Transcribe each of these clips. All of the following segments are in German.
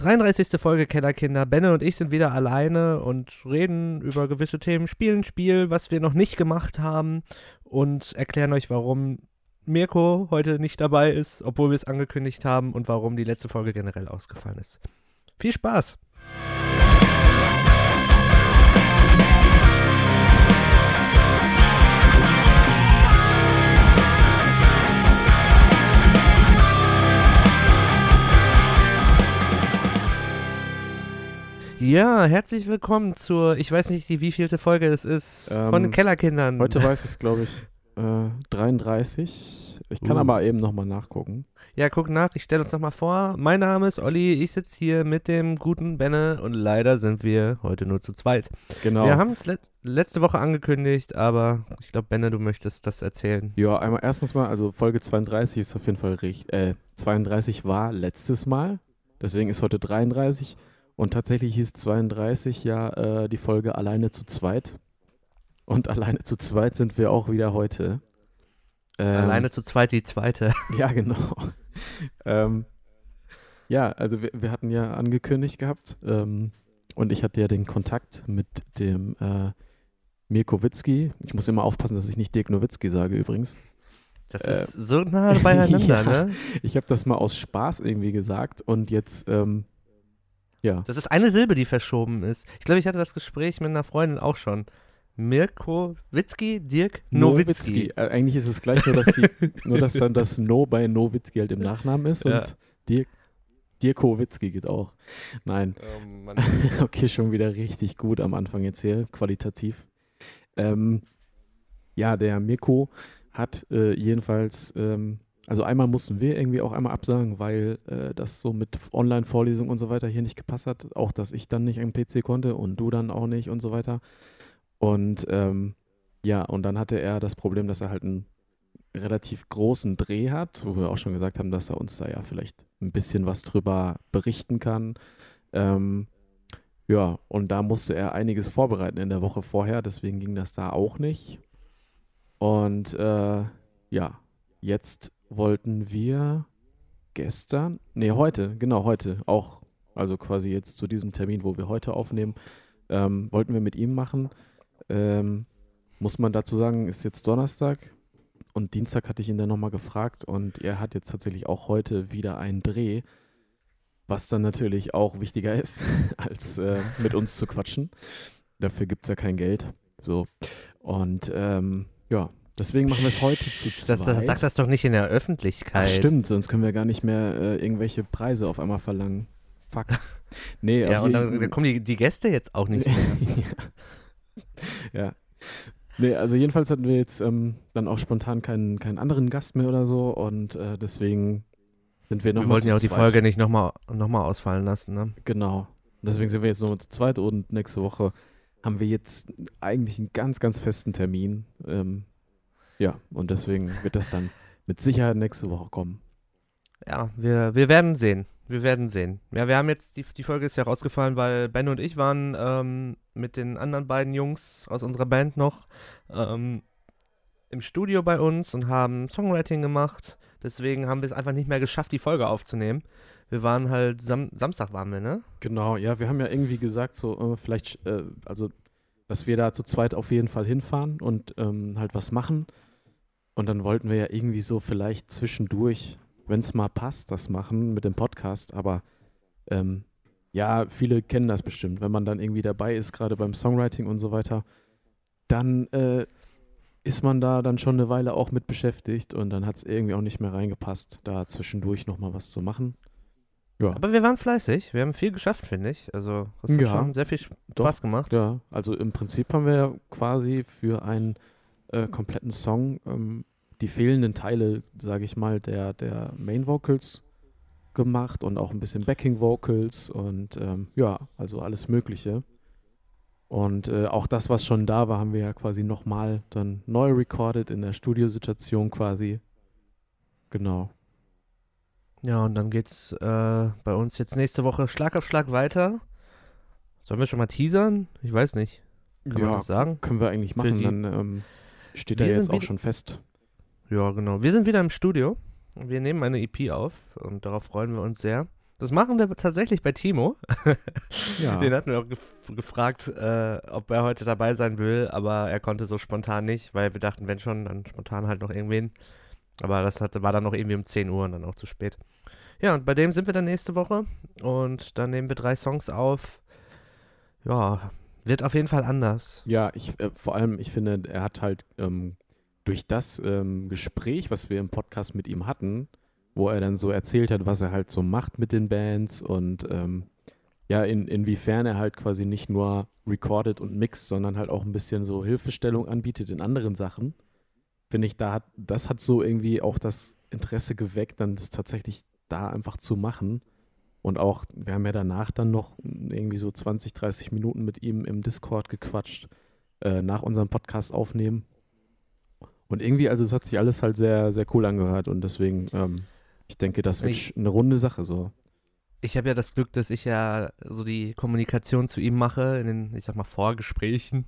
33. Folge Kellerkinder. Benne und ich sind wieder alleine und reden über gewisse Themen, spielen Spiel, was wir noch nicht gemacht haben und erklären euch, warum Mirko heute nicht dabei ist, obwohl wir es angekündigt haben und warum die letzte Folge generell ausgefallen ist. Viel Spaß! Ja, herzlich willkommen zur, ich weiß nicht, die wievielte Folge es ist, Ähm, von den Kellerkindern. Heute weiß ich es, glaube ich, äh, 33. Ich kann Uh. aber eben nochmal nachgucken. Ja, guck nach, ich stelle uns nochmal vor. Mein Name ist Olli, ich sitze hier mit dem guten Benne und leider sind wir heute nur zu zweit. Genau. Wir haben es let letzte Woche angekündigt, aber ich glaube, Benne, du möchtest das erzählen. ja, einmal erstens mal, also Folge 32 ist auf jeden Fall richtig. Äh, 32 war letztes Mal, deswegen ist heute 33. Und tatsächlich hieß 32 ja äh, die Folge alleine zu zweit. Und alleine zu zweit sind wir auch wieder heute. Ähm, Alleine zu zweit die zweite. Ja, genau. ähm, ja, also wir, wir hatten ja angekündigt gehabt ähm, und ich hatte ja den Kontakt mit dem äh, Mirko Witzki. Ich muss immer aufpassen, dass ich nicht Dirk Nowitzki sage übrigens. Das Äh, ist so nah beieinander, ja. ne? Ich habe das mal aus Spaß irgendwie gesagt und jetzt, ähm, ja, Das ist eine Silbe, die verschoben ist. Ich glaube, ich hatte das Gespräch mit einer Freundin auch schon. Mirko Witzki, Dirk Nowitzki. Äh, eigentlich ist es gleich, nur dass, die, nur dass dann das No bei Nowitzki halt im Nachnamen ist Ja. und Dirk, Dirko Witzki geht auch. Nein. Oh. Okay, schon wieder richtig gut am Anfang jetzt hier, qualitativ. Ähm, ja, der Mirko hat äh, jedenfalls, ähm, also einmal mussten wir irgendwie auch einmal absagen, weil äh, das so mit Online-Vorlesung und so weiter hier nicht gepasst hat. Auch, dass ich dann nicht am PC konnte und du dann auch nicht und so weiter. Und ähm, ja, und dann hatte er das Problem, dass er halt einen relativ großen Dreh hat, wo wir auch schon gesagt haben, dass er uns da ja vielleicht ein bisschen was drüber berichten kann. Ähm, ja, und da musste er einiges vorbereiten in der Woche vorher, deswegen ging das da auch nicht. Und äh, ja, jetzt wollten wir gestern, nee, heute, genau, heute auch, also quasi jetzt zu diesem Termin, wo wir heute aufnehmen, ähm, wollten wir mit ihm machen. Ähm, muss man dazu sagen, ist jetzt Donnerstag und Dienstag hatte ich ihn dann nochmal gefragt und er hat jetzt tatsächlich auch heute wieder einen Dreh, was dann natürlich auch wichtiger ist, als äh, mit uns zu quatschen. Dafür gibt es ja kein Geld. So. Und ähm, ja, deswegen machen wir es heute zu zweit. Das, das, sag das doch nicht in der Öffentlichkeit. Ach, stimmt, sonst können wir gar nicht mehr äh, irgendwelche Preise auf einmal verlangen. Fuck. Nee, Ja, und dann, dann kommen die, die Gäste jetzt auch nicht mehr. ja. ja. Nee, also jedenfalls hatten wir jetzt ähm, dann auch spontan keinen, keinen anderen Gast mehr oder so und äh, deswegen sind wir Wir nochmal wollten zu ja auch die zweit. Folge nicht nochmal noch mal ausfallen lassen, ne? Genau. Deswegen sind wir jetzt nochmal zu zweit und nächste Woche haben wir jetzt eigentlich einen ganz, ganz festen Termin. Ähm, ja, und deswegen wird das dann mit Sicherheit nächste Woche kommen. Ja, wir, wir werden sehen. Wir werden sehen. Ja, wir haben jetzt, die, die Folge ist ja rausgefallen, weil Ben und ich waren ähm, mit den anderen beiden Jungs aus unserer Band noch ähm, im Studio bei uns und haben Songwriting gemacht. Deswegen haben wir es einfach nicht mehr geschafft, die Folge aufzunehmen. Wir waren halt, Sam Samstag waren wir, ne? Genau, ja, wir haben ja irgendwie gesagt, so äh, vielleicht, äh, also, dass wir da zu zweit auf jeden Fall hinfahren und ähm, halt was machen. Und dann wollten wir ja irgendwie so vielleicht zwischendurch, wenn es mal passt, das machen mit dem Podcast. Aber ähm, ja, viele kennen das bestimmt. Wenn man dann irgendwie dabei ist, gerade beim Songwriting und so weiter, dann äh, ist man da dann schon eine Weile auch mit beschäftigt und dann hat es irgendwie auch nicht mehr reingepasst, da zwischendurch nochmal was zu machen. Ja. Aber wir waren fleißig. Wir haben viel geschafft, finde ich. Also, das hat Ja, schon sehr viel doch. Spaß gemacht. Ja, also im Prinzip haben wir ja quasi für einen äh, kompletten Song ähm, die fehlenden Teile, sage ich mal, der, der Main Vocals gemacht und auch ein bisschen Backing Vocals und ähm, ja, also alles Mögliche. Und äh, auch das, was schon da war, haben wir ja quasi nochmal dann neu recorded in der Studiosituation quasi. Genau. Ja, und dann geht's äh, bei uns jetzt nächste Woche Schlag auf Schlag weiter. Sollen wir schon mal teasern? Ich weiß nicht. Kann man ja, das sagen? können wir eigentlich machen. Dann ähm, steht er jetzt auch schon fest. Ja, genau. Wir sind wieder im Studio. Wir nehmen eine EP auf und darauf freuen wir uns sehr. Das machen wir tatsächlich bei Timo. Ja. Den hatten wir auch gef gefragt, äh, ob er heute dabei sein will, aber er konnte so spontan nicht, weil wir dachten, wenn schon, dann spontan halt noch irgendwen. Aber das hatte, war dann noch irgendwie um 10 Uhr und dann auch zu spät. Ja, und bei dem sind wir dann nächste Woche und dann nehmen wir drei Songs auf. Ja, wird auf jeden Fall anders. Ja, ich, äh, vor allem, ich finde, er hat halt ähm, durch das ähm, Gespräch, was wir im Podcast mit ihm hatten, wo er dann so erzählt hat, was er halt so macht mit den Bands und ähm, ja, in, inwiefern er halt quasi nicht nur recordet und mixt, sondern halt auch ein bisschen so Hilfestellung anbietet in anderen Sachen. Finde ich, da hat, das hat so irgendwie auch das Interesse geweckt, dann das tatsächlich da einfach zu machen. Und auch, wir haben ja danach dann noch irgendwie so 20, 30 Minuten mit ihm im Discord gequatscht, äh, nach unserem Podcast aufnehmen. Und irgendwie, also es hat sich alles halt sehr, sehr cool angehört und deswegen, ähm, ich denke, das wird Ich- eine runde Sache so. Ich habe ja das Glück, dass ich ja so die Kommunikation zu ihm mache in den, ich sag mal, Vorgesprächen.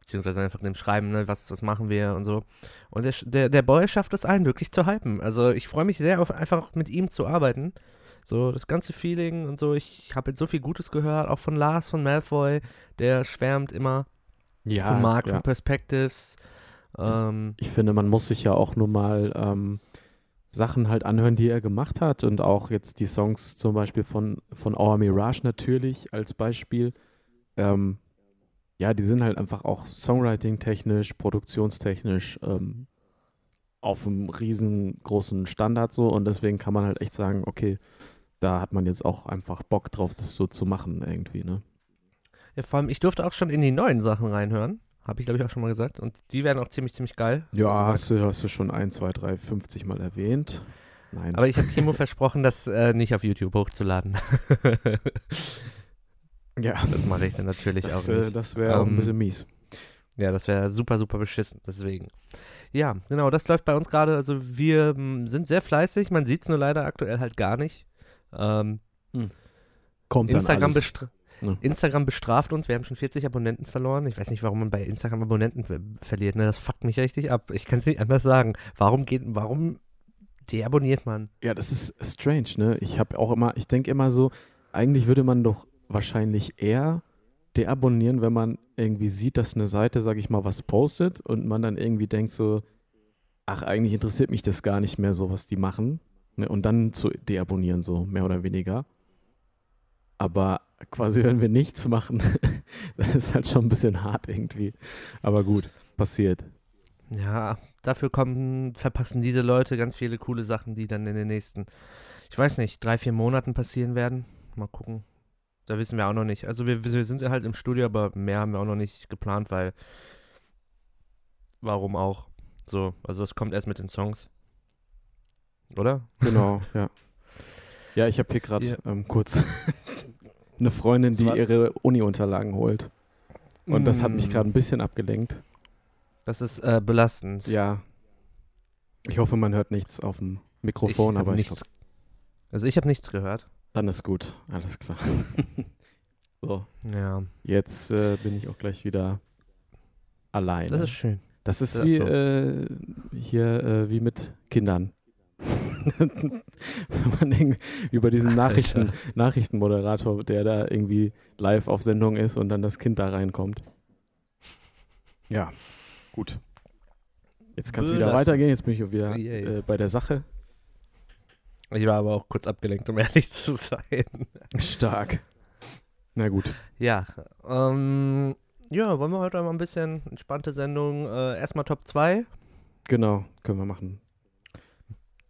Beziehungsweise einfach in dem Schreiben, ne, was, was machen wir und so. Und der, der, der Boy schafft es ein, wirklich zu hypen. Also ich freue mich sehr auf einfach mit ihm zu arbeiten. So das ganze Feeling und so. Ich habe jetzt so viel Gutes gehört, auch von Lars von Malfoy, der schwärmt immer. Ja, von Mark, ja. von Perspectives. Ähm, Ich finde, man muss sich ja auch nur mal ähm, Sachen halt anhören, die er gemacht hat und auch jetzt die Songs zum Beispiel von, von Our Mirage natürlich als Beispiel. Ähm, ja, die sind halt einfach auch Songwriting-technisch, produktionstechnisch ähm, auf einem riesengroßen Standard so und deswegen kann man halt echt sagen, okay, da hat man jetzt auch einfach Bock drauf, das so zu machen irgendwie, ne? ja, vor allem, ich durfte auch schon in die neuen Sachen reinhören. Habe ich, glaube ich, auch schon mal gesagt. Und die werden auch ziemlich, ziemlich geil. Ja, Also, hast du, hast du schon ein, zwei, drei, 50 Mal erwähnt. Nein. Aber ich habe Timo versprochen, das äh, nicht auf YouTube hochzuladen. ja, das mache ich dann natürlich das, auch äh, nicht. das wäre auch ein Ähm, bisschen mies. Ja, das wäre super, super beschissen. Deswegen. Ja, genau, das läuft bei uns gerade. Also wir m, sind sehr fleißig. Man sieht es nur leider aktuell halt gar nicht. Ähm, Kommt Instagram, dann alles. Ja. Instagram bestraft uns. Wir haben schon 40 Abonnenten verloren. Ich weiß nicht, warum man bei Instagram Abonnenten ver verliert. Ne? Das fuckt mich richtig ab. Ich kann es nicht anders sagen. Warum geht, warum deabonniert man? Ja, das ist strange, ne? Ich habe auch immer, ich denke immer so, eigentlich würde man doch wahrscheinlich eher deabonnieren, wenn man irgendwie sieht, dass eine Seite, sag ich mal, was postet und man dann irgendwie denkt so, ach, eigentlich interessiert mich das gar nicht mehr so, was die machen. Ne? Und dann zu deabonnieren, so mehr oder weniger. Aber quasi, wenn wir nichts machen, das ist halt schon ein bisschen hart irgendwie. Aber gut, passiert. Ja, dafür kommen, verpassen diese Leute ganz viele coole Sachen, die dann in den nächsten, ich weiß nicht, drei, vier Monaten passieren werden. Mal gucken. Da wissen wir auch noch nicht. Also wir, wir sind ja halt im Studio, aber mehr haben wir auch noch nicht geplant, weil warum auch? So, also es kommt erst mit den Songs. Oder? Genau, ja. Ja, ich habe hier gerade Ja. ähm, kurz eine Freundin, die ihre Uni-Unterlagen holt. Und das hat mich Mm, gerade ein bisschen abgelenkt. Das ist äh, belastend. Ja. Ich hoffe, man hört nichts auf dem Mikrofon, Ich aber ich nichts- glaub, Also ich habe nichts gehört. dann ist gut. Alles klar. so, Ja, jetzt äh, bin ich auch gleich wieder alleine. das ist schön. Das ist das wie so. äh, hier äh, wie mit Kindern. Über diesen Nachrichten. Nachrichtenmoderator, der da irgendwie live auf Sendung ist und dann das Kind da reinkommt. Ja, gut. Jetzt kann es wieder weitergehen. Jetzt bin ich wieder äh, bei der Sache. Ich war aber auch kurz abgelenkt, um ehrlich zu sein. Stark. Na gut. Ja, ähm, ja, wollen wir heute mal ein bisschen entspannte Sendung. Äh, erstmal Top 2. Genau, können wir machen.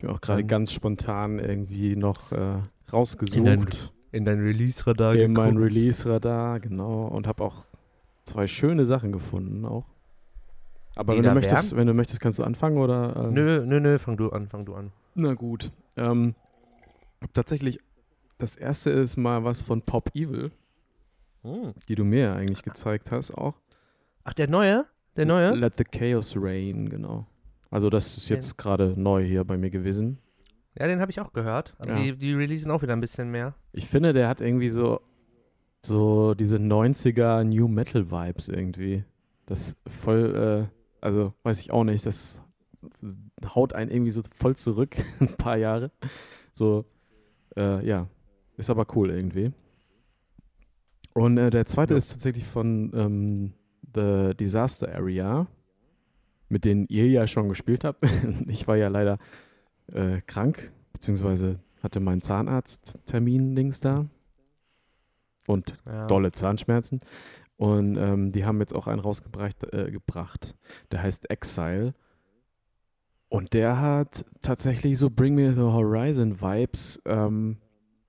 Bin auch gerade Dann- ganz spontan irgendwie noch äh, In dein- rausgesucht. In dein Release-Radar in mein. Release-Radar, genau. Und habe auch zwei schöne Sachen gefunden auch. Aber Die wenn du, möchtest, wären? wenn du möchtest, kannst du anfangen oder? ähm, Nö, nö, nö, fang du an, fang du an. Na gut. Ähm, tatsächlich, das erste ist mal was von Pop Evil, Hm. die du mir eigentlich gezeigt hast auch. Ach, der neue? Der neue? Let the Chaos Rain, genau. Also das ist jetzt gerade neu hier bei mir gewesen. Ja, den habe ich auch gehört. Ja. die, die releasen auch wieder ein bisschen mehr. Ich finde, der hat irgendwie so, so diese 90er New Metal Vibes irgendwie. Das voll, äh, also weiß ich auch nicht, das haut einen irgendwie so voll zurück, ein paar Jahre. So, äh, ja, Ist aber cool irgendwie. Und äh, der zweite Ja. ist tatsächlich von ähm, The Disaster Area, mit denen ihr ja schon gespielt habt. ich war ja leider äh, krank, beziehungsweise hatte meinen Zahnarzttermin-Dings da. Und Ja. dolle Zahnschmerzen. Und ähm, die haben jetzt auch einen rausgebracht, äh, gebracht. Der heißt Exile. Und der hat tatsächlich so Bring Me the Horizon Vibes. Ähm,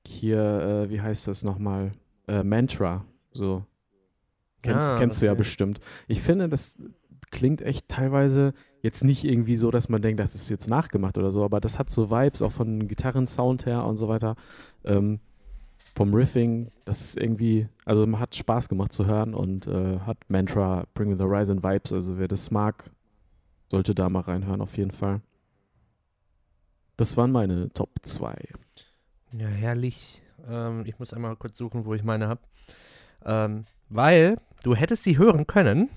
hier, äh, wie heißt das nochmal? Äh, Mantra. So. Kennst, Ah, kennst du ja okay. bestimmt. Ich finde, das klingt echt teilweise jetzt nicht irgendwie so, dass man denkt, das ist jetzt nachgemacht oder so, aber das hat so Vibes auch von Gitarrensound her und so weiter. Ähm, vom Riffing, das ist irgendwie, also man hat Spaß gemacht zu hören und äh, hat Mantra, Bring Me the Horizon Vibes, also wer das mag, sollte da mal reinhören auf jeden Fall. Das waren meine Top 2. Ja, herrlich. Ähm, ich muss einmal kurz suchen, wo ich meine habe. Ähm, weil du hättest sie hören können.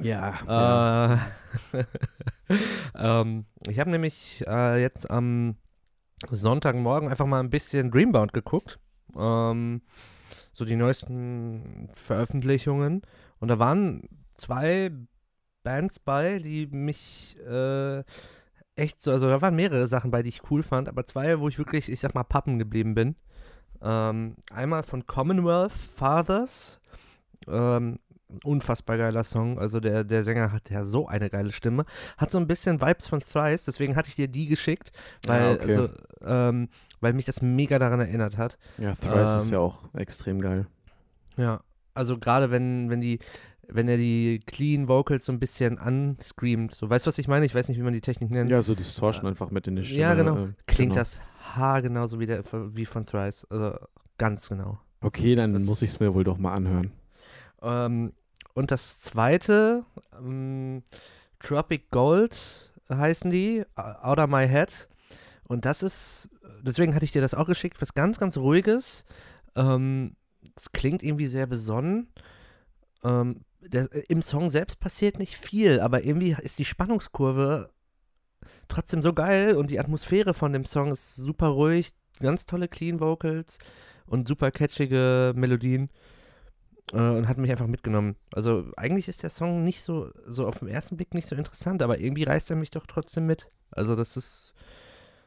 Ja. Äh, ähm, ich habe nämlich äh, jetzt am Sonntagmorgen einfach mal ein bisschen Dreambound geguckt. Ähm, so die neuesten Veröffentlichungen. Und da waren zwei Bands bei, die mich äh, echt so, also da waren mehrere Sachen bei, die ich cool fand, aber zwei, wo ich wirklich, ich sag mal, Pappen geblieben bin. Ähm, einmal von Commonwealth Fathers. Ähm, unfassbar geiler Song. Also der, der Sänger hat ja so eine geile Stimme. Hat so ein bisschen Vibes von Thrice, deswegen hatte ich dir die geschickt, weil, Ja, okay. also, ähm, weil mich das mega daran erinnert hat. Ja, Thrice ist Ähm, ja auch extrem geil. Ja, also gerade wenn, wenn die, wenn er die Clean Vocals so ein bisschen anscreamt, so weißt du, was ich meine? Ich weiß nicht, wie man die Technik nennt. Ja, so Distortion einfach mit in die Stimme. Ja, genau. äh, Klingt genau. das haargenauso wie, der, wie von Thrice. Also ganz genau. Okay, dann Das- muss ich es mir wohl doch mal anhören. Ähm, und das zweite, ähm, Tropic Gold heißen die, Out of My Head. Und das ist, deswegen hatte ich dir das auch geschickt, was ganz, ganz ruhiges. Ähm, es klingt irgendwie sehr besonnen. Ähm, der, Im Song selbst passiert nicht viel, aber irgendwie ist die Spannungskurve trotzdem so geil und die Atmosphäre von dem Song ist super ruhig, ganz tolle Clean Vocals und super catchige Melodien äh, und hat mich einfach mitgenommen. Also eigentlich ist der Song nicht so, so auf den ersten Blick nicht so interessant, aber irgendwie reißt er mich doch trotzdem mit. Also das ist,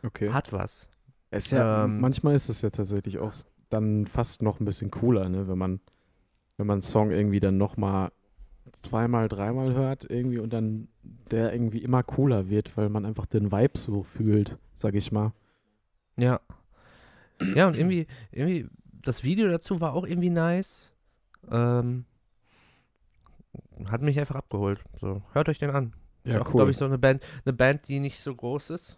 Okay. hat was. Es ja, Ähm, manchmal ist es ja tatsächlich auch dann fast noch ein bisschen cooler, ne? wenn man wenn man einen Song irgendwie dann nochmal zweimal, dreimal hört irgendwie und dann der irgendwie immer cooler wird, weil man einfach den Vibe so fühlt, sag ich mal. Ja. Ja, und irgendwie, irgendwie, das Video dazu war auch irgendwie nice. Ähm, hat mich einfach abgeholt. So, hört euch den an. ist auch, glaube ich, so eine Band, eine Band, die nicht so groß ist.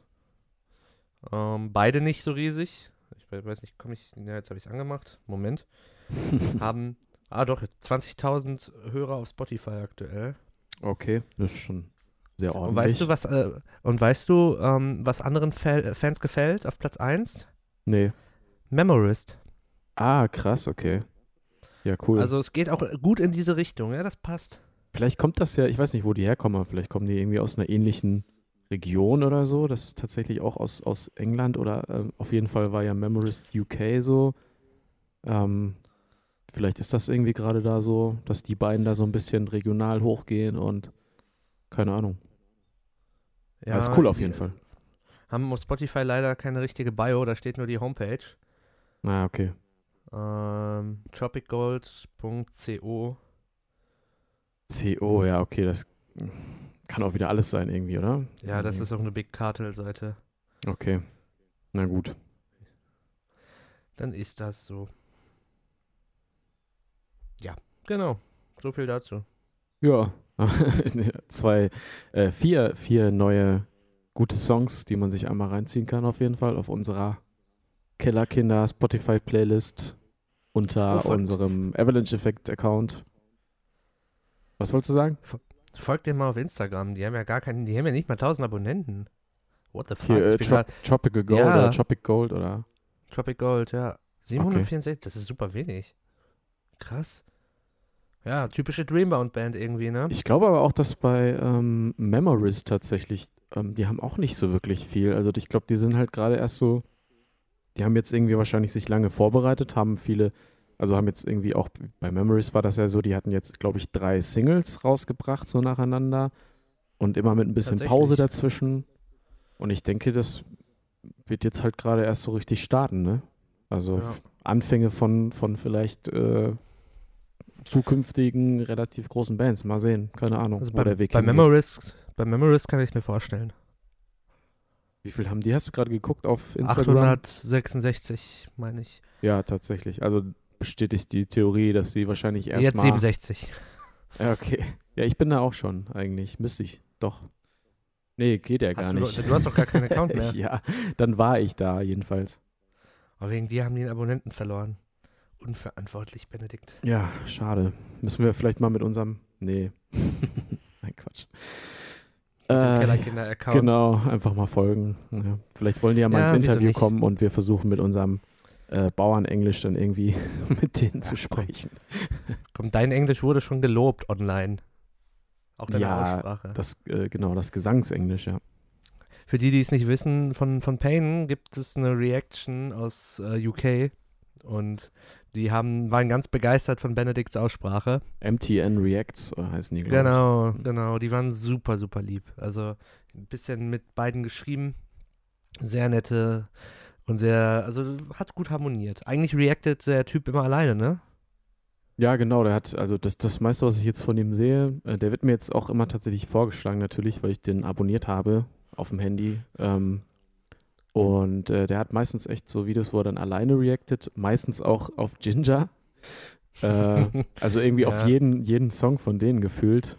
Ähm, beide nicht so riesig. Ich we- weiß nicht, komme ich, ja, jetzt habe ich es angemacht. Moment. Haben, ah doch, 20.000 Hörer auf Spotify aktuell. okay, das ist schon sehr ordentlich. Und weißt du, was, äh, und weißt du, ähm, was anderen Fa Fans gefällt auf Platz 1? Nee. Memorist. Ah, krass, okay. Ja, cool. Also es geht auch gut in diese Richtung, ja, das passt. Vielleicht kommt das ja, ich weiß nicht, wo die herkommen, vielleicht kommen die irgendwie aus einer ähnlichen Region oder so. Das ist tatsächlich auch aus, aus England oder ähm, auf jeden Fall war ja Memorist UK so. Ähm, vielleicht ist das irgendwie gerade da so, dass die beiden da so ein bisschen regional hochgehen und keine Ahnung. Ja, ist cool auf jeden Fall. Haben auf Spotify leider keine richtige Bio, da steht nur die Homepage. Na, okay. Ähm, tropicgold.co. CO, ja, okay, das kann auch wieder alles sein irgendwie, oder? Ja, das Mhm. ist auch eine Big Cartel-Seite. Okay. Na gut. Dann ist das so. Ja, genau. So viel dazu. Ja, zwei, äh, vier, vier neue gute Songs, die man sich einmal reinziehen kann auf jeden Fall auf unserer Kellerkinder Spotify Playlist unter Oh, unserem Avalanche Effect Account. Was wolltest du sagen? Folgt dir mal auf Instagram. Die haben ja gar keinen, die haben ja nicht mal 1000 Abonnenten. What the fuck? Hier, äh, Trop Tropical Gold Ja. oder Tropic Gold oder? Tropic Gold, ja. 764, das ist super wenig. Krass. Ja, typische Dreambound-Band irgendwie, ne? Ich glaube aber auch, dass bei ähm, Memories tatsächlich, ähm, die haben auch nicht so wirklich viel. Also ich glaube, die sind halt gerade erst so die haben jetzt irgendwie wahrscheinlich sich lange vorbereitet, haben viele, also haben jetzt irgendwie auch bei Memories war das ja so, die hatten jetzt, glaube ich, drei Singles rausgebracht, so nacheinander. Und immer mit ein bisschen Pause dazwischen. Und ich denke, das wird jetzt halt gerade erst so richtig starten, ne? Also ja. Anfänge von, von vielleicht äh, zukünftigen relativ großen Bands. Mal sehen, keine Ahnung, also bei, der Weg bei Memories, bei Memories kann ich es mir vorstellen. Wie viel haben die? Hast du gerade geguckt auf Instagram? 866, meine ich. Ja, tatsächlich. Also bestätigt die Theorie, dass sie wahrscheinlich erst Jetzt mal 67. Ja, okay. Ja, ich bin da auch schon eigentlich. Müsste ich. Doch. Nee, geht ja gar hast nicht. Du, du hast doch gar keinen Account mehr. ja, dann war ich da jedenfalls. Aber wegen dir haben die einen Abonnenten verloren. Unverantwortlich, Benedikt. Ja, schade. Müssen wir vielleicht mal mit unserem. Nee. Nein, Quatsch. Äh, Kellerkinder-Account. Genau, einfach mal folgen. Ja, vielleicht wollen die ja mal ja, ins Interview kommen und wir versuchen mit unserem äh, Bauernenglisch dann irgendwie mit denen ja, zu sprechen. Komm, dein Englisch wurde schon gelobt online. Auch deine ja, Aussprache. Das, äh, genau, das Gesangsenglisch, ja. Für die, die es nicht wissen, von, von Payne gibt es eine Reaction aus äh, UK und die haben, waren ganz begeistert von Benedikts Aussprache. MTN Reacts äh, heißen die, glaube genau, ich. Genau, genau. Die waren super, super lieb. Also ein bisschen mit beiden geschrieben. Sehr nette und sehr, also hat gut harmoniert. Eigentlich reactet der Typ immer alleine, ne? Ja, genau, der hat, also das, das meiste, was ich jetzt von ihm sehe, äh, der wird mir jetzt auch immer tatsächlich vorgeschlagen, natürlich, weil ich den abonniert habe auf dem Handy. Ähm, und äh, der hat meistens echt so Videos, wo er dann alleine reactet, meistens auch auf Ginger. Äh, also irgendwie ja. auf jeden, jeden Song von denen gefühlt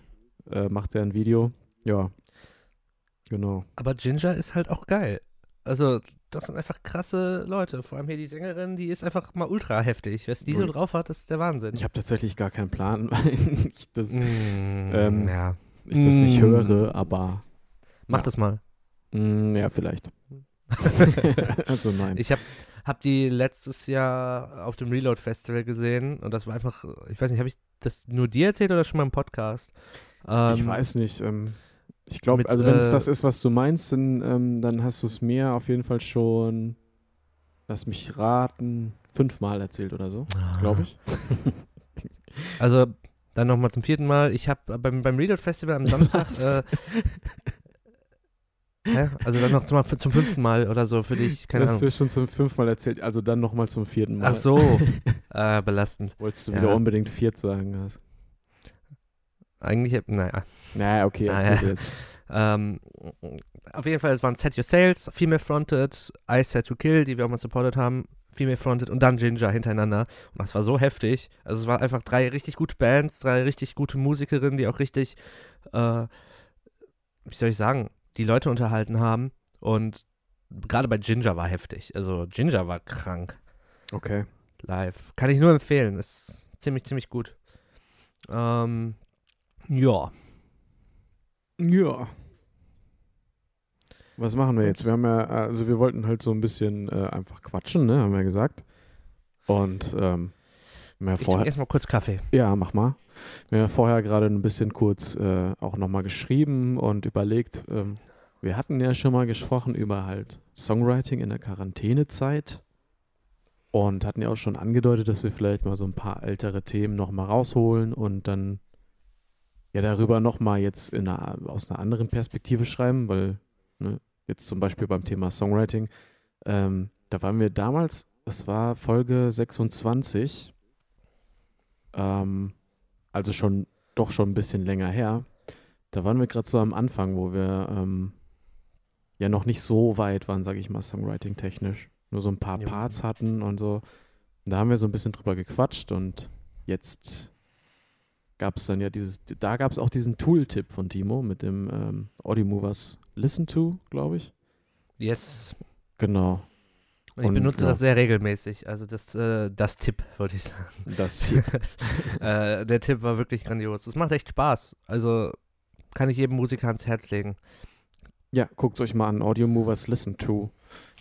äh, macht er ein Video. Ja, genau. Aber Ginger ist halt auch geil. Also das sind einfach krasse Leute. Vor allem hier die Sängerin, die ist einfach mal ultra heftig. Was die so drauf hat, das ist der Wahnsinn. Ich habe tatsächlich gar keinen Plan, weil ich das, mm, ähm, ja. ich das mm. nicht höre, aber. Mach ja. das mal. Mm, ja, vielleicht. also nein. Ich habe hab die letztes Jahr auf dem Reload Festival gesehen und das war einfach, ich weiß nicht, habe ich das nur dir erzählt oder schon mal im Podcast? Ähm, ich weiß nicht. Ähm, ich glaube, also wenn es äh, das ist, was du meinst, dann, ähm, dann hast du es mir auf jeden Fall schon, lass mich raten, fünfmal erzählt oder so, ah. glaube ich. also dann nochmal zum vierten Mal. Ich habe beim, beim Reload Festival am Samstag. Äh, hä? Also dann noch zum, zum, fünften Mal oder so für dich. Keine das hast du schon zum fünften Mal erzählt, also dann nochmal zum vierten Mal. Ach so, äh, belastend. Wolltest du ja. wieder unbedingt viert sagen? Hast. Eigentlich, naja. Naja, okay, erzähl naja. jetzt. Ähm, auf jeden Fall, es waren Set Your Sales, Female Fronted, I Set to Kill, die wir auch mal supported haben, Female Fronted und dann Ginger hintereinander. Und das war so heftig. Also es waren einfach drei richtig gute Bands, drei richtig gute Musikerinnen, die auch richtig, äh, wie soll ich sagen, die Leute unterhalten haben. Und gerade bei Ginger war heftig. Also Ginger war krank. Okay. Live. Kann ich nur empfehlen. Ist ziemlich, ziemlich gut. Ähm, ja. Ja. Was machen wir jetzt? Wir haben ja, also wir wollten halt so ein bisschen äh, einfach quatschen, ne, haben wir ja gesagt. Und ähm, ich vorher erstmal kurz Kaffee. Ja, mach mal. Wir haben vorher gerade ein bisschen kurz äh, auch nochmal geschrieben und überlegt. Ähm, wir hatten ja schon mal gesprochen über halt Songwriting in der Quarantänezeit und hatten ja auch schon angedeutet, dass wir vielleicht mal so ein paar ältere Themen nochmal rausholen und dann ja darüber nochmal jetzt einer, aus einer anderen Perspektive schreiben, weil ne, jetzt zum Beispiel beim Thema Songwriting, ähm, da waren wir damals, das war Folge 26, ähm, also schon doch schon ein bisschen länger her. Da waren wir gerade so am Anfang, wo wir ähm, ja noch nicht so weit waren, sage ich mal, Songwriting-technisch. Nur so ein paar ja. Parts hatten und so. Und da haben wir so ein bisschen drüber gequatscht und jetzt gab es dann ja dieses, da gab es auch diesen Tool-Tipp von Timo mit dem ähm, Audiomovers Listen to, glaube ich. Yes. Genau. Und ich und, benutze ja. das sehr regelmäßig. Also das, äh, das Tipp, würde ich sagen. Das Tipp. äh, der Tipp war wirklich grandios. Es macht echt Spaß. Also kann ich jedem Musiker ans Herz legen. Ja, guckt euch mal an. Audio Movers Listen to.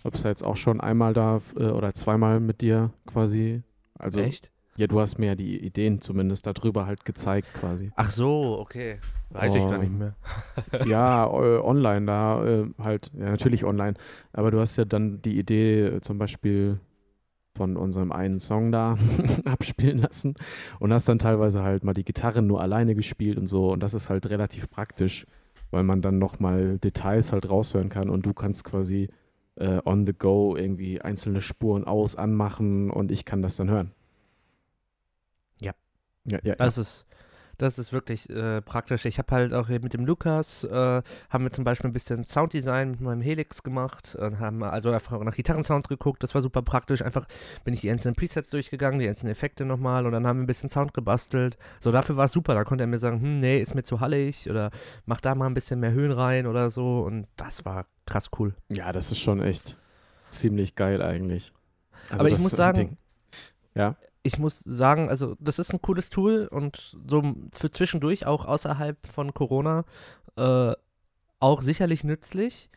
Habe es jetzt auch schon einmal da äh, oder zweimal mit dir quasi. Also Echt? Ja, du hast mir ja die Ideen zumindest darüber halt gezeigt quasi. Ach so, okay. Weiß ich gar nicht Ähm, mehr. Ja, äh, online, da äh, halt, ja, natürlich online. Aber du hast ja dann die Idee äh, zum Beispiel von unserem einen Song da abspielen lassen und hast dann teilweise halt mal die Gitarre nur alleine gespielt und so. Und das ist halt relativ praktisch, weil man dann nochmal Details halt raushören kann und du kannst quasi on the go irgendwie einzelne Spuren aus, anmachen und ich kann das dann hören. Ja. Ja, ja, ja. Das ist, das ist wirklich äh, praktisch. Ich habe halt auch hier mit dem Lukas, äh, haben wir zum Beispiel ein bisschen Sounddesign mit meinem Helix gemacht und haben also einfach nach Gitarrensounds geguckt. Das war super praktisch. Einfach bin ich die einzelnen Presets durchgegangen, die einzelnen Effekte nochmal und dann haben wir ein bisschen Sound gebastelt. So, dafür war es super. Da konnte er mir sagen, hm, nee, ist mir zu hallig oder mach da mal ein bisschen mehr Höhen rein oder so. Und das war krass cool. Ja, das ist schon echt ziemlich geil eigentlich. Also Aber ich das, muss sagen, Ding- ja, ich muss sagen, also das ist ein cooles Tool und so für zwischendurch auch außerhalb von Corona äh, auch sicherlich nützlich.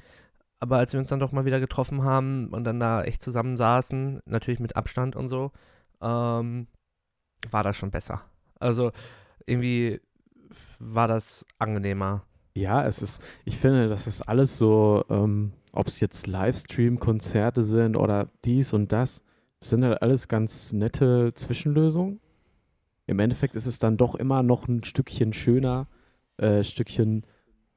Aber als wir uns dann doch mal wieder getroffen haben und dann da echt zusammen saßen, natürlich mit Abstand und so, ähm, war das schon besser. Also irgendwie war das angenehmer. ja, es ist, ich finde, das ist alles so, ähm, ob es jetzt Livestream-Konzerte sind oder dies und das, es sind halt alles ganz nette Zwischenlösungen. Im Endeffekt ist es dann doch immer noch ein Stückchen schöner, äh, Stückchen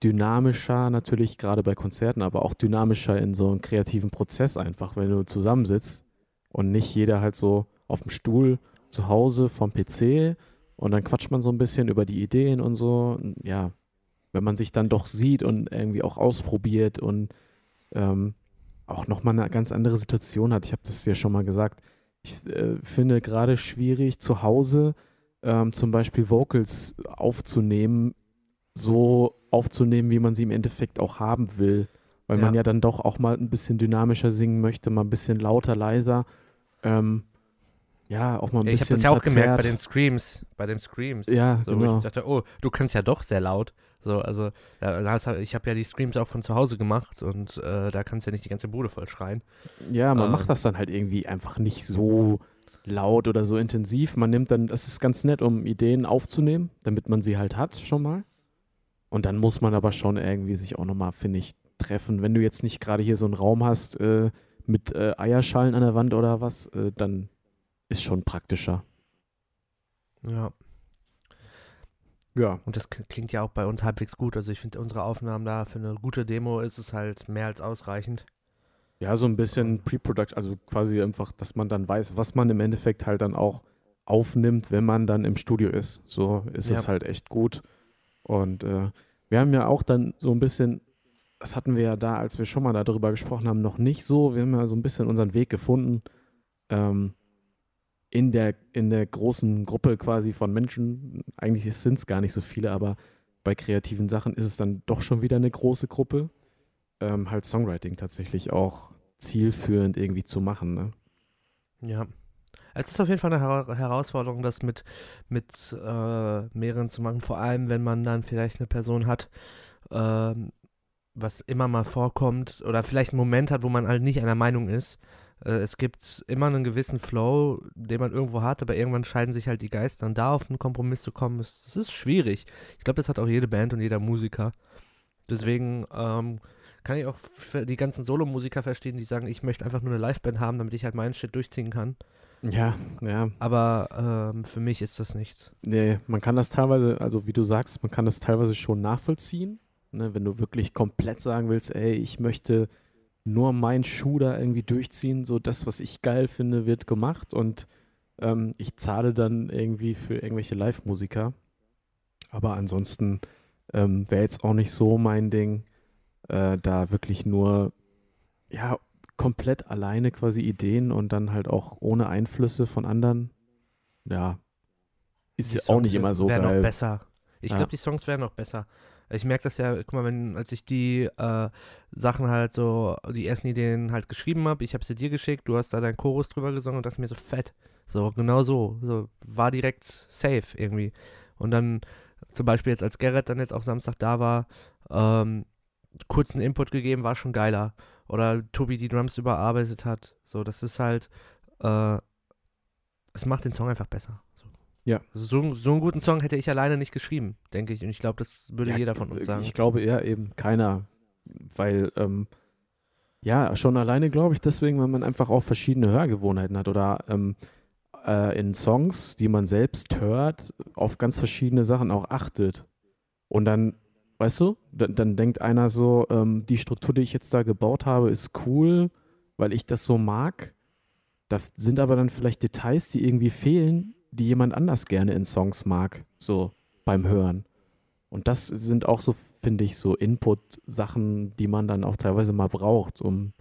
dynamischer, natürlich gerade bei Konzerten, aber auch dynamischer in so einem kreativen Prozess einfach, wenn du zusammensitzt und nicht jeder halt so auf dem Stuhl zu Hause vom PC und dann quatscht man so ein bisschen über die Ideen und so. Ja, wenn man sich dann doch sieht und irgendwie auch ausprobiert und ähm, auch nochmal eine ganz andere Situation hat. Ich habe das ja schon mal gesagt. Ich äh, finde gerade schwierig, zu Hause ähm, zum Beispiel Vocals aufzunehmen, so aufzunehmen, wie man sie im Endeffekt auch haben will. Weil man Ja. ja dann doch auch mal ein bisschen dynamischer singen möchte, mal ein bisschen lauter, leiser. Ähm, ja, auch mal ein Ja, ich habe bisschen das ja auch gemerkt bei verzerrt. den Screams, bei den Screams. Ja, so, genau. ich dachte, oh, du kannst ja doch sehr laut. So, also, ich habe ja die Streams auch von zu Hause gemacht und äh, da kannst du ja nicht die ganze Bude voll schreien. Ja, man Ähm. macht das dann halt irgendwie einfach nicht so laut oder so intensiv. Man nimmt dann, das ist ganz nett, um Ideen aufzunehmen, damit man sie halt hat schon mal. Und dann muss man aber schon irgendwie sich auch nochmal, finde ich, treffen. Wenn du jetzt nicht gerade hier so einen Raum hast äh, mit äh, Eierschalen an der Wand oder was, äh, dann ist schon praktischer. Ja. Ja. Und das klingt ja auch bei uns halbwegs gut. Also ich finde unsere Aufnahmen da für eine gute Demo ist es halt mehr als ausreichend. Ja, so ein bisschen Pre-Production, also quasi einfach, dass man dann weiß, was man im Endeffekt halt dann auch aufnimmt, wenn man dann im Studio ist. So ist Ja. es halt echt gut. Und äh, wir haben ja auch dann so ein bisschen, das hatten wir ja da, als wir schon mal darüber gesprochen haben, noch nicht so. Wir haben ja so ein bisschen unseren Weg gefunden ähm, in, der, in der großen Gruppe quasi von Menschen. Eigentlich sind es gar nicht so viele, aber bei kreativen Sachen ist es dann doch schon wieder eine große Gruppe ähm, halt Songwriting tatsächlich auch zielführend irgendwie zu machen. Ne? Ja. Es ist auf jeden Fall eine Hera Herausforderung, das mit, mit äh, mehreren zu machen, vor allem wenn man dann vielleicht eine Person hat, ähm, was immer mal vorkommt oder vielleicht einen Moment hat, wo man halt nicht einer Meinung ist. Äh, es gibt immer einen gewissen Flow, den man irgendwo hat, aber irgendwann scheiden sich halt die Geister und da auf einen Kompromiss zu kommen, ist, das ist schwierig. Ich glaube, das hat auch jede Band und jeder Musiker. Deswegen ähm, kann ich auch die ganzen Solo-Musiker verstehen, die sagen, ich möchte einfach nur eine Liveband haben, damit ich halt meinen Shit durchziehen kann. Ja, ja. Aber ähm, für mich ist das nichts. Nee, man kann das teilweise, also wie du sagst, man kann das teilweise schon nachvollziehen. Ne? Wenn du wirklich komplett sagen willst, ey, ich möchte nur meinen Schuh da irgendwie durchziehen, so das, was ich geil finde, wird gemacht und ähm, ich zahle dann irgendwie für irgendwelche Live-Musiker. Aber ansonsten ähm, wäre jetzt auch nicht so mein Ding, äh, da wirklich nur, ja, komplett alleine quasi Ideen und dann halt auch ohne Einflüsse von anderen. Ja, ist ja auch nicht immer so wären noch geil. besser. Ich Ja. glaube, die Songs wären noch besser. Ich merke das ja, guck mal, wenn, als ich die äh, Sachen halt so, die ersten Ideen halt geschrieben habe, ich habe sie dir geschickt, du hast da deinen Chorus drüber gesungen und dachte mir so, fett. So, genau so. So, war direkt safe irgendwie. Und dann zum Beispiel jetzt, als Gerrit dann jetzt auch Samstag da war, ähm, kurzen Input gegeben, war schon geiler. Oder Tobi die Drums überarbeitet hat. So, das ist halt, äh, es macht den Song einfach besser. So. Ja. Also so, so einen guten Song hätte ich alleine nicht geschrieben, denke ich. Und ich glaube, das würde Ja, jeder von uns sagen. Ich glaube eher eben keiner, weil ähm, ja, schon alleine glaube ich deswegen, weil man einfach auch verschiedene Hörgewohnheiten hat oder ähm, äh, in Songs, die man selbst hört, auf ganz verschiedene Sachen auch achtet. Und dann, weißt du, dann, dann denkt einer so, ähm, die Struktur, die ich jetzt da gebaut habe, ist cool, weil ich das so mag. Da sind aber dann vielleicht Details, die irgendwie fehlen, die jemand anders gerne in Songs mag, so beim Hören. Und das sind auch so, finde ich, so Input-Sachen, die man dann auch teilweise mal braucht, um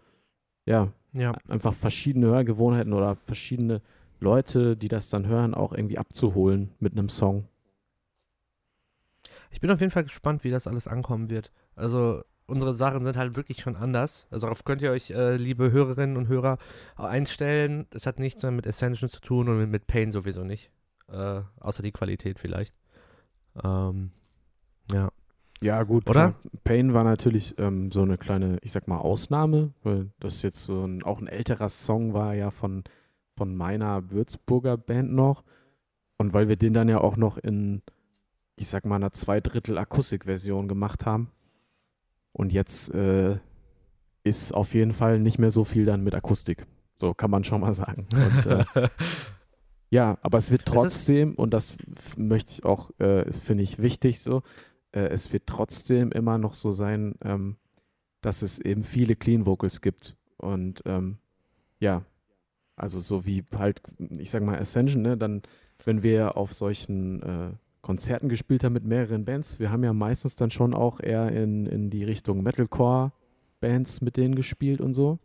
ja, ja. einfach verschiedene Hörgewohnheiten oder verschiedene Leute, die das dann hören, auch irgendwie abzuholen mit einem Song. Ich bin auf jeden Fall gespannt, wie das alles ankommen wird. Also, unsere Sachen sind halt wirklich schon anders. Also, darauf könnt ihr euch, äh, liebe Hörerinnen und Hörer, einstellen. Das hat nichts mehr mit Ascension zu tun und mit Pain sowieso nicht. Äh, außer die Qualität vielleicht. Ähm, ja. Ja, gut. Oder? Pain war natürlich ähm, so eine kleine, ich sag mal, Ausnahme, weil das jetzt so ein, auch ein älterer Song war ja von, von meiner Würzburger Band noch. Und weil wir den dann ja auch noch in, ich sag mal, einer Zweidrittel Akustikversion gemacht haben. Und jetzt äh, ist auf jeden Fall nicht mehr so viel dann mit Akustik. So kann man schon mal sagen. Und, äh, ja, aber es wird trotzdem, und das möchte ich auch, äh, finde ich wichtig so, äh, es wird trotzdem immer noch so sein, ähm, dass es eben viele Clean Vocals gibt. Und ähm, ja, also so wie halt, ich sag mal, Ascension, ne, dann, wenn wir auf solchen äh, Konzerten gespielt haben mit mehreren Bands, wir haben ja meistens dann schon auch eher in, in die Richtung Metalcore-Bands mit denen gespielt und so.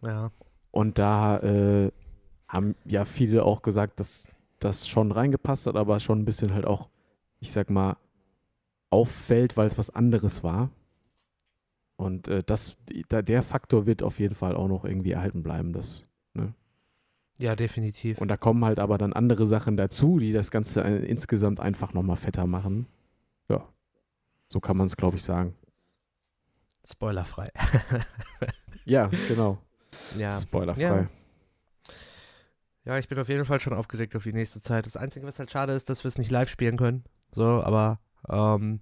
Ja. Und da äh, haben ja viele auch gesagt, dass das schon reingepasst hat, aber schon ein bisschen halt auch, ich sag mal, auffällt, weil es was anderes war. Und äh, das, die, da, der Faktor wird auf jeden Fall auch noch irgendwie erhalten bleiben. Das, Ja, definitiv. und da kommen halt aber dann andere Sachen dazu, die das Ganze äh, insgesamt einfach nochmal fetter machen. Ja, so kann man es, glaube ich, sagen. Spoilerfrei. Ja, genau. ja. Spoilerfrei. Ja. Ja, ich bin auf jeden Fall schon aufgeregt auf die nächste Zeit. Das Einzige, was halt schade ist, dass wir es nicht live spielen können. So, aber ähm,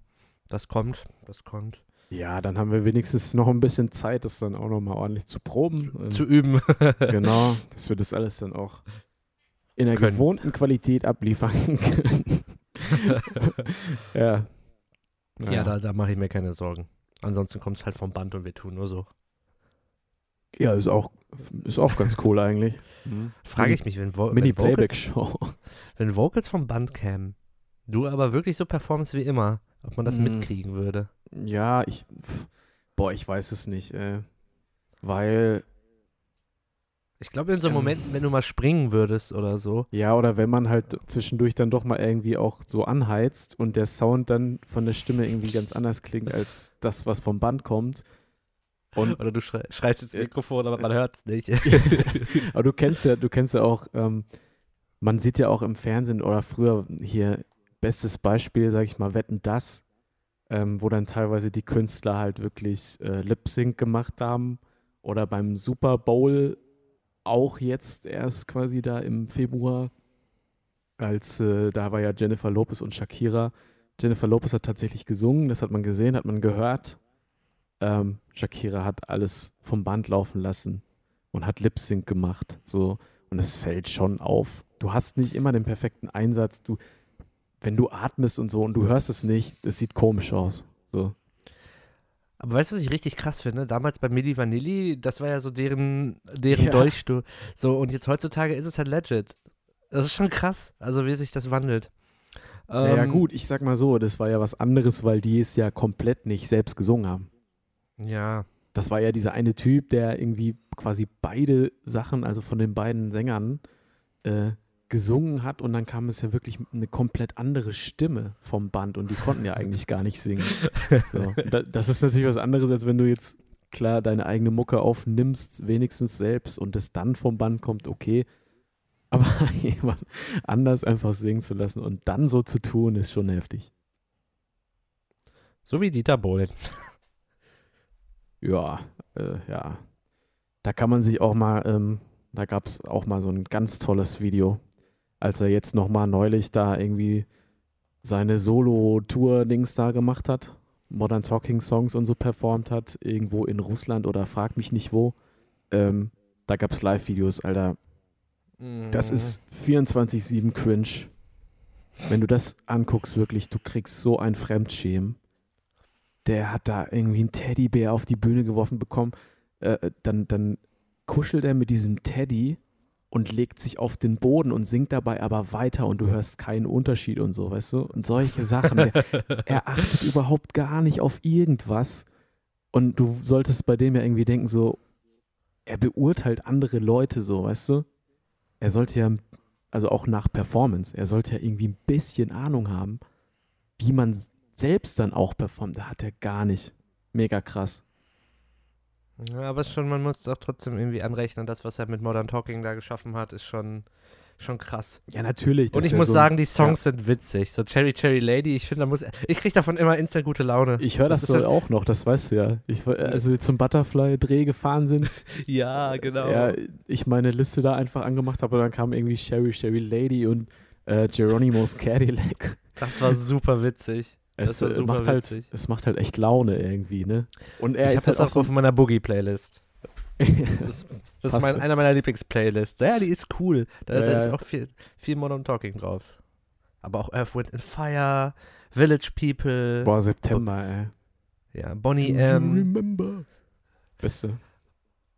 das kommt. Das kommt. Ja, dann haben wir wenigstens noch ein bisschen Zeit, das dann auch nochmal ordentlich zu proben. Zu üben. Genau, dass wir das alles dann auch in der Können. gewohnten Qualität abliefern können. ja. ja, da, da mache ich mir keine Sorgen. Ansonsten kommt es halt vom Band und wir tun nur so. ja, ist auch, ist auch ganz cool eigentlich. Frage ich mich, wenn, Vo wenn, Vocals, wenn Vocals vom Band kämen, du aber wirklich so performst wie immer, ob man das Mm. mitkriegen würde. Ja, ich, boah, ich weiß es nicht, äh, weil, Ich glaube, in so Ähm. Momenten, wenn du mal springen würdest oder so. ja, oder wenn man halt zwischendurch dann doch mal irgendwie auch so anheizt und der Sound dann von der Stimme irgendwie ganz anders klingt als das, was vom Band kommt. Und Oder du schrei schreist ins Äh, Mikrofon, aber man hört es nicht. Aber du kennst ja, du kennst ja auch, ähm, man sieht ja auch im Fernsehen oder früher hier, bestes Beispiel, sag ich mal, Wetten das, ähm, wo dann teilweise die Künstler halt wirklich äh, Lip-Sync gemacht haben. Oder beim Super Bowl auch jetzt erst quasi da im Februar, als äh, da war ja Jennifer Lopez und Shakira. Jennifer Lopez hat tatsächlich gesungen, das hat man gesehen, hat man gehört. Ähm, Shakira hat alles vom Band laufen lassen und hat Lip Sync gemacht. So. Und es fällt schon auf. Du hast nicht immer den perfekten Einsatz. Du, wenn du atmest und so und du hörst es nicht, es sieht komisch aus. So. Aber weißt du, was ich richtig krass finde? Damals bei Milli Vanilli, das war ja so deren, deren Ja. Dolchstoß. So, und jetzt heutzutage ist es halt legit. Das ist schon krass, also wie sich das wandelt. naja, Ähm, gut, ich sag mal so, das war ja was anderes, weil die es ja komplett nicht selbst gesungen haben. Ja, Das war ja dieser eine Typ, der irgendwie quasi beide Sachen, also von den beiden Sängern, äh, gesungen hat und dann kam es ja wirklich eine komplett andere Stimme vom Band und die konnten ja eigentlich gar nicht singen. So. Da, das ist natürlich was anderes, als wenn du jetzt klar deine eigene Mucke aufnimmst, wenigstens selbst und es dann vom Band kommt, okay. Aber jemand anders einfach singen zu lassen und dann so zu tun, ist schon heftig. so wie Dieter Bohlen. Ja, äh, ja. Da kann man sich auch mal, ähm, da gab es auch mal so ein ganz tolles Video. Als er jetzt nochmal neulich da irgendwie seine Solo-Tour-Dings da gemacht hat, Modern Talking Songs und so performt hat, irgendwo in Russland oder frag mich nicht wo. Ähm, da gab es Live-Videos, Alter. Das Mhm. ist 24-7 cringe. Wenn du das anguckst, wirklich, du kriegst so ein Fremdschämen. Der hat da irgendwie einen Teddybär auf die Bühne geworfen bekommen. Äh, dann, dann kuschelt er mit diesem Teddy und legt sich auf den Boden und singt dabei aber weiter und du hörst keinen Unterschied und so, weißt du? Und solche Sachen. Der, er achtet überhaupt gar nicht auf irgendwas. Und du solltest bei dem ja irgendwie denken, so, er beurteilt andere Leute so, weißt du? Er sollte ja, also auch nach Performance, er sollte ja irgendwie ein bisschen Ahnung haben, wie man selbst dann auch performt. Da hat er gar nicht. Mega krass. Ja, aber schon, man muss es auch trotzdem irgendwie anrechnen, das, was er mit Modern Talking da geschaffen hat, ist schon, schon krass. Ja, natürlich. Und ich muss sagen, die Songs sind witzig. So Cherry Cherry Lady, ich finde, da muss. Ich krieg davon immer instant gute Laune. Ich höre das, ist so ja- auch noch, das weißt du ja. Ich, als wir zum Butterfly-Dreh gefahren sind, Ja, genau. ja, ich meine Liste da einfach angemacht habe und dann kam irgendwie Sherry Sherry Lady und äh, Geronimo's Cadillac. Das war super witzig. Es, äh, macht halt, witzig. es macht halt echt Laune irgendwie, ne? Und er ich habe ist halt das auch so auf meiner Boogie-Playlist. Das ist, das ist mein, einer meiner Lieblingsplaylists. Ja, die ist cool. Da, Ja, da ist auch viel, viel Modern Talking drauf. Aber auch Earth, Wind and Fire, Village People, Boah, September, ey. ja, Bonnie Do you M. remember? Beste.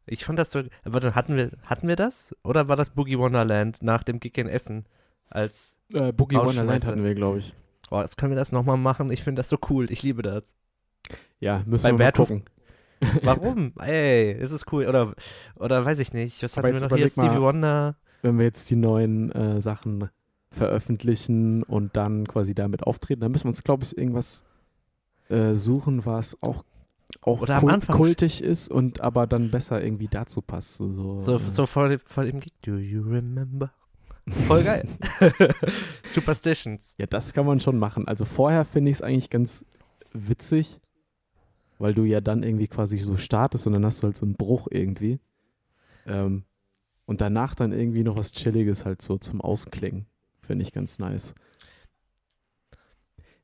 Ich fand das so. Warte, hatten wir, hatten wir das? Oder war das Boogie Wonderland nach dem Gig in Essen? Als. Äh, Boogie Wonderland hatten wir, glaube ich. Boah, jetzt können wir das nochmal machen. Ich finde das so cool. Ich liebe das. Ja, müssen Bei wir mal gucken. Warum? Ey, ist es cool. Oder, oder weiß ich nicht. Was hatten wir noch hier? Stevie Wonder. Wenn wir jetzt die neuen äh, Sachen veröffentlichen und dann quasi damit auftreten, dann müssen wir uns, glaube ich, irgendwas äh, suchen, was auch, auch Oder kult- kultig ist und aber dann besser irgendwie dazu passt. So, so, So, äh, so vor, dem- vor dem Gig. Do you remember? Voll geil. Superstitions. Ja, das kann man schon machen. Also vorher finde ich es eigentlich ganz witzig, weil du ja dann irgendwie quasi so startest und dann hast du halt so einen Bruch irgendwie. Ähm, und danach dann irgendwie noch was Chilliges halt so zum Ausklingen. Finde ich ganz nice.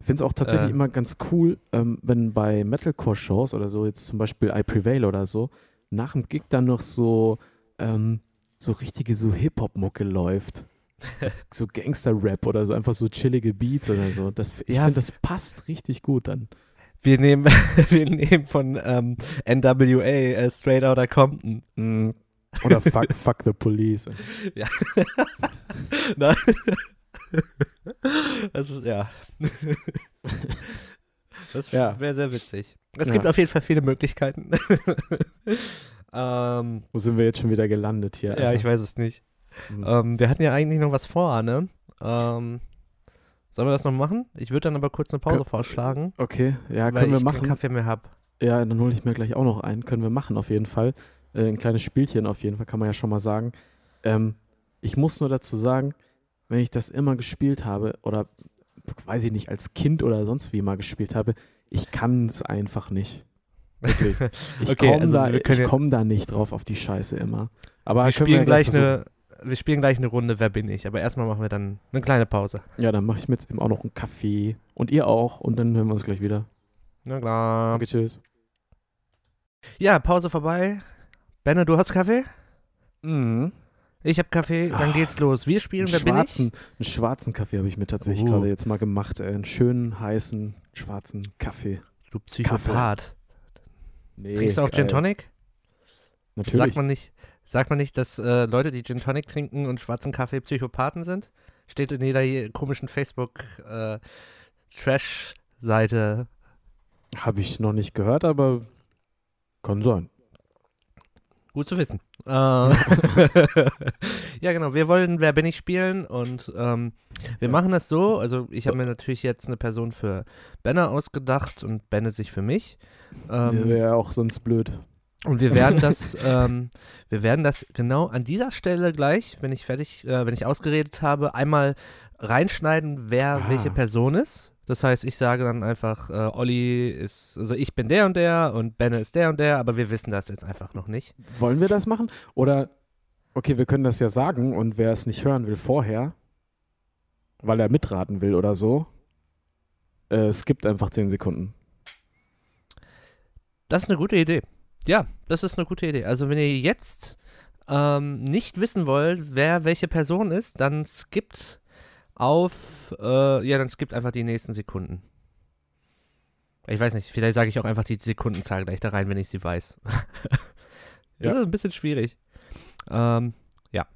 Ich finde es auch tatsächlich Äh. immer ganz cool, ähm, wenn bei Metalcore-Shows oder so, jetzt zum Beispiel I Prevail oder so, nach dem Gig dann noch so, ähm, so richtige so Hip-Hop-Mucke läuft. So, so Gangster-Rap oder so, einfach so chillige Beats oder so. Das, ich Ja, finde, das passt richtig gut dann. Wir nehmen, wir nehmen von ähm, NWA äh, Straight Outta Compton. Mm. Oder fuck, fuck the Police. Na, das, ja. Das Ja. wäre sehr witzig. Es Ja. gibt auf jeden Fall viele Möglichkeiten. Ähm, Wo sind wir jetzt schon wieder gelandet hier? ja, ich weiß es nicht. Mhm. Ähm, wir hatten ja eigentlich noch was vor, ne? Ähm, sollen wir das noch machen? Ich würde dann aber kurz eine Pause Kö- vorschlagen, Okay, ja, weil können wir ich machen. keinen Kaffee mehr habe. Ja, dann hole ich mir gleich auch noch einen. Können wir machen, auf jeden Fall. Äh, ein kleines Spielchen auf jeden Fall, kann man ja schon mal sagen. Ähm, ich muss nur dazu sagen, wenn ich das immer gespielt habe oder weiß ich nicht, als Kind oder sonst wie mal gespielt habe, ich kann es einfach nicht. Wirklich. Ich Okay, komme also da, wir ich komm da nicht drauf auf die Scheiße immer. Aber Wir können spielen, ja gleich eine, wir spielen gleich eine Runde Wer bin ich? Aber erstmal machen wir dann eine kleine Pause. Ja, dann mache ich mir jetzt eben auch noch einen Kaffee. Und ihr auch. Und dann hören wir uns gleich wieder. Na klar. Okay, tschüss. Ja, Pause vorbei. Benne, du hast Kaffee? Mhm. Ich habe Kaffee, dann Ah, geht's los. Wir spielen Einen Wer bin ich? schwarzen, einen schwarzen Kaffee habe ich mir tatsächlich Uh. gerade jetzt mal gemacht. Ey. Einen schönen, heißen, schwarzen Kaffee. Du Psychopath. Nee, Trinkst du auch geil. Gin Tonic? Natürlich. Sagt man nicht, sagt man nicht, dass äh, Leute, die Gin Tonic trinken und schwarzen Kaffee Psychopathen sind? Steht in jeder komischen Facebook äh. Habe ich noch nicht gehört, aber kann sein. Gut zu wissen. Äh, ja, genau. Wir wollen Wer bin ich spielen und ähm, wir Ja. machen das so. Also ich habe mir natürlich jetzt eine Person für Benner ausgedacht und Benne sich für mich. Ähm, wäre auch sonst blöd. Und wir werden das, ähm, wir werden das genau an dieser Stelle gleich, wenn ich fertig, äh, wenn ich ausgeredet habe, einmal reinschneiden, wer Ah. welche Person ist. Das heißt, ich sage dann einfach, äh, Olli ist, also ich bin der und der und Benne ist der und der, aber wir wissen das jetzt einfach noch nicht. Wollen wir das machen? Oder, okay, wir können das ja sagen und wer es nicht hören will vorher, weil er mitraten will oder so, äh, skippt einfach 10 Sekunden. Das ist eine gute Idee. Ja, das ist eine gute Idee. Also wenn ihr jetzt ähm, nicht wissen wollt, wer welche Person ist, dann skippt auf, äh, ja, dann skippt einfach die nächsten Sekunden. Ich weiß nicht, vielleicht sage ich auch einfach die Sekundenzahl gleich da rein, wenn ich sie weiß. ja. Das ist ein bisschen schwierig. Ähm, ja.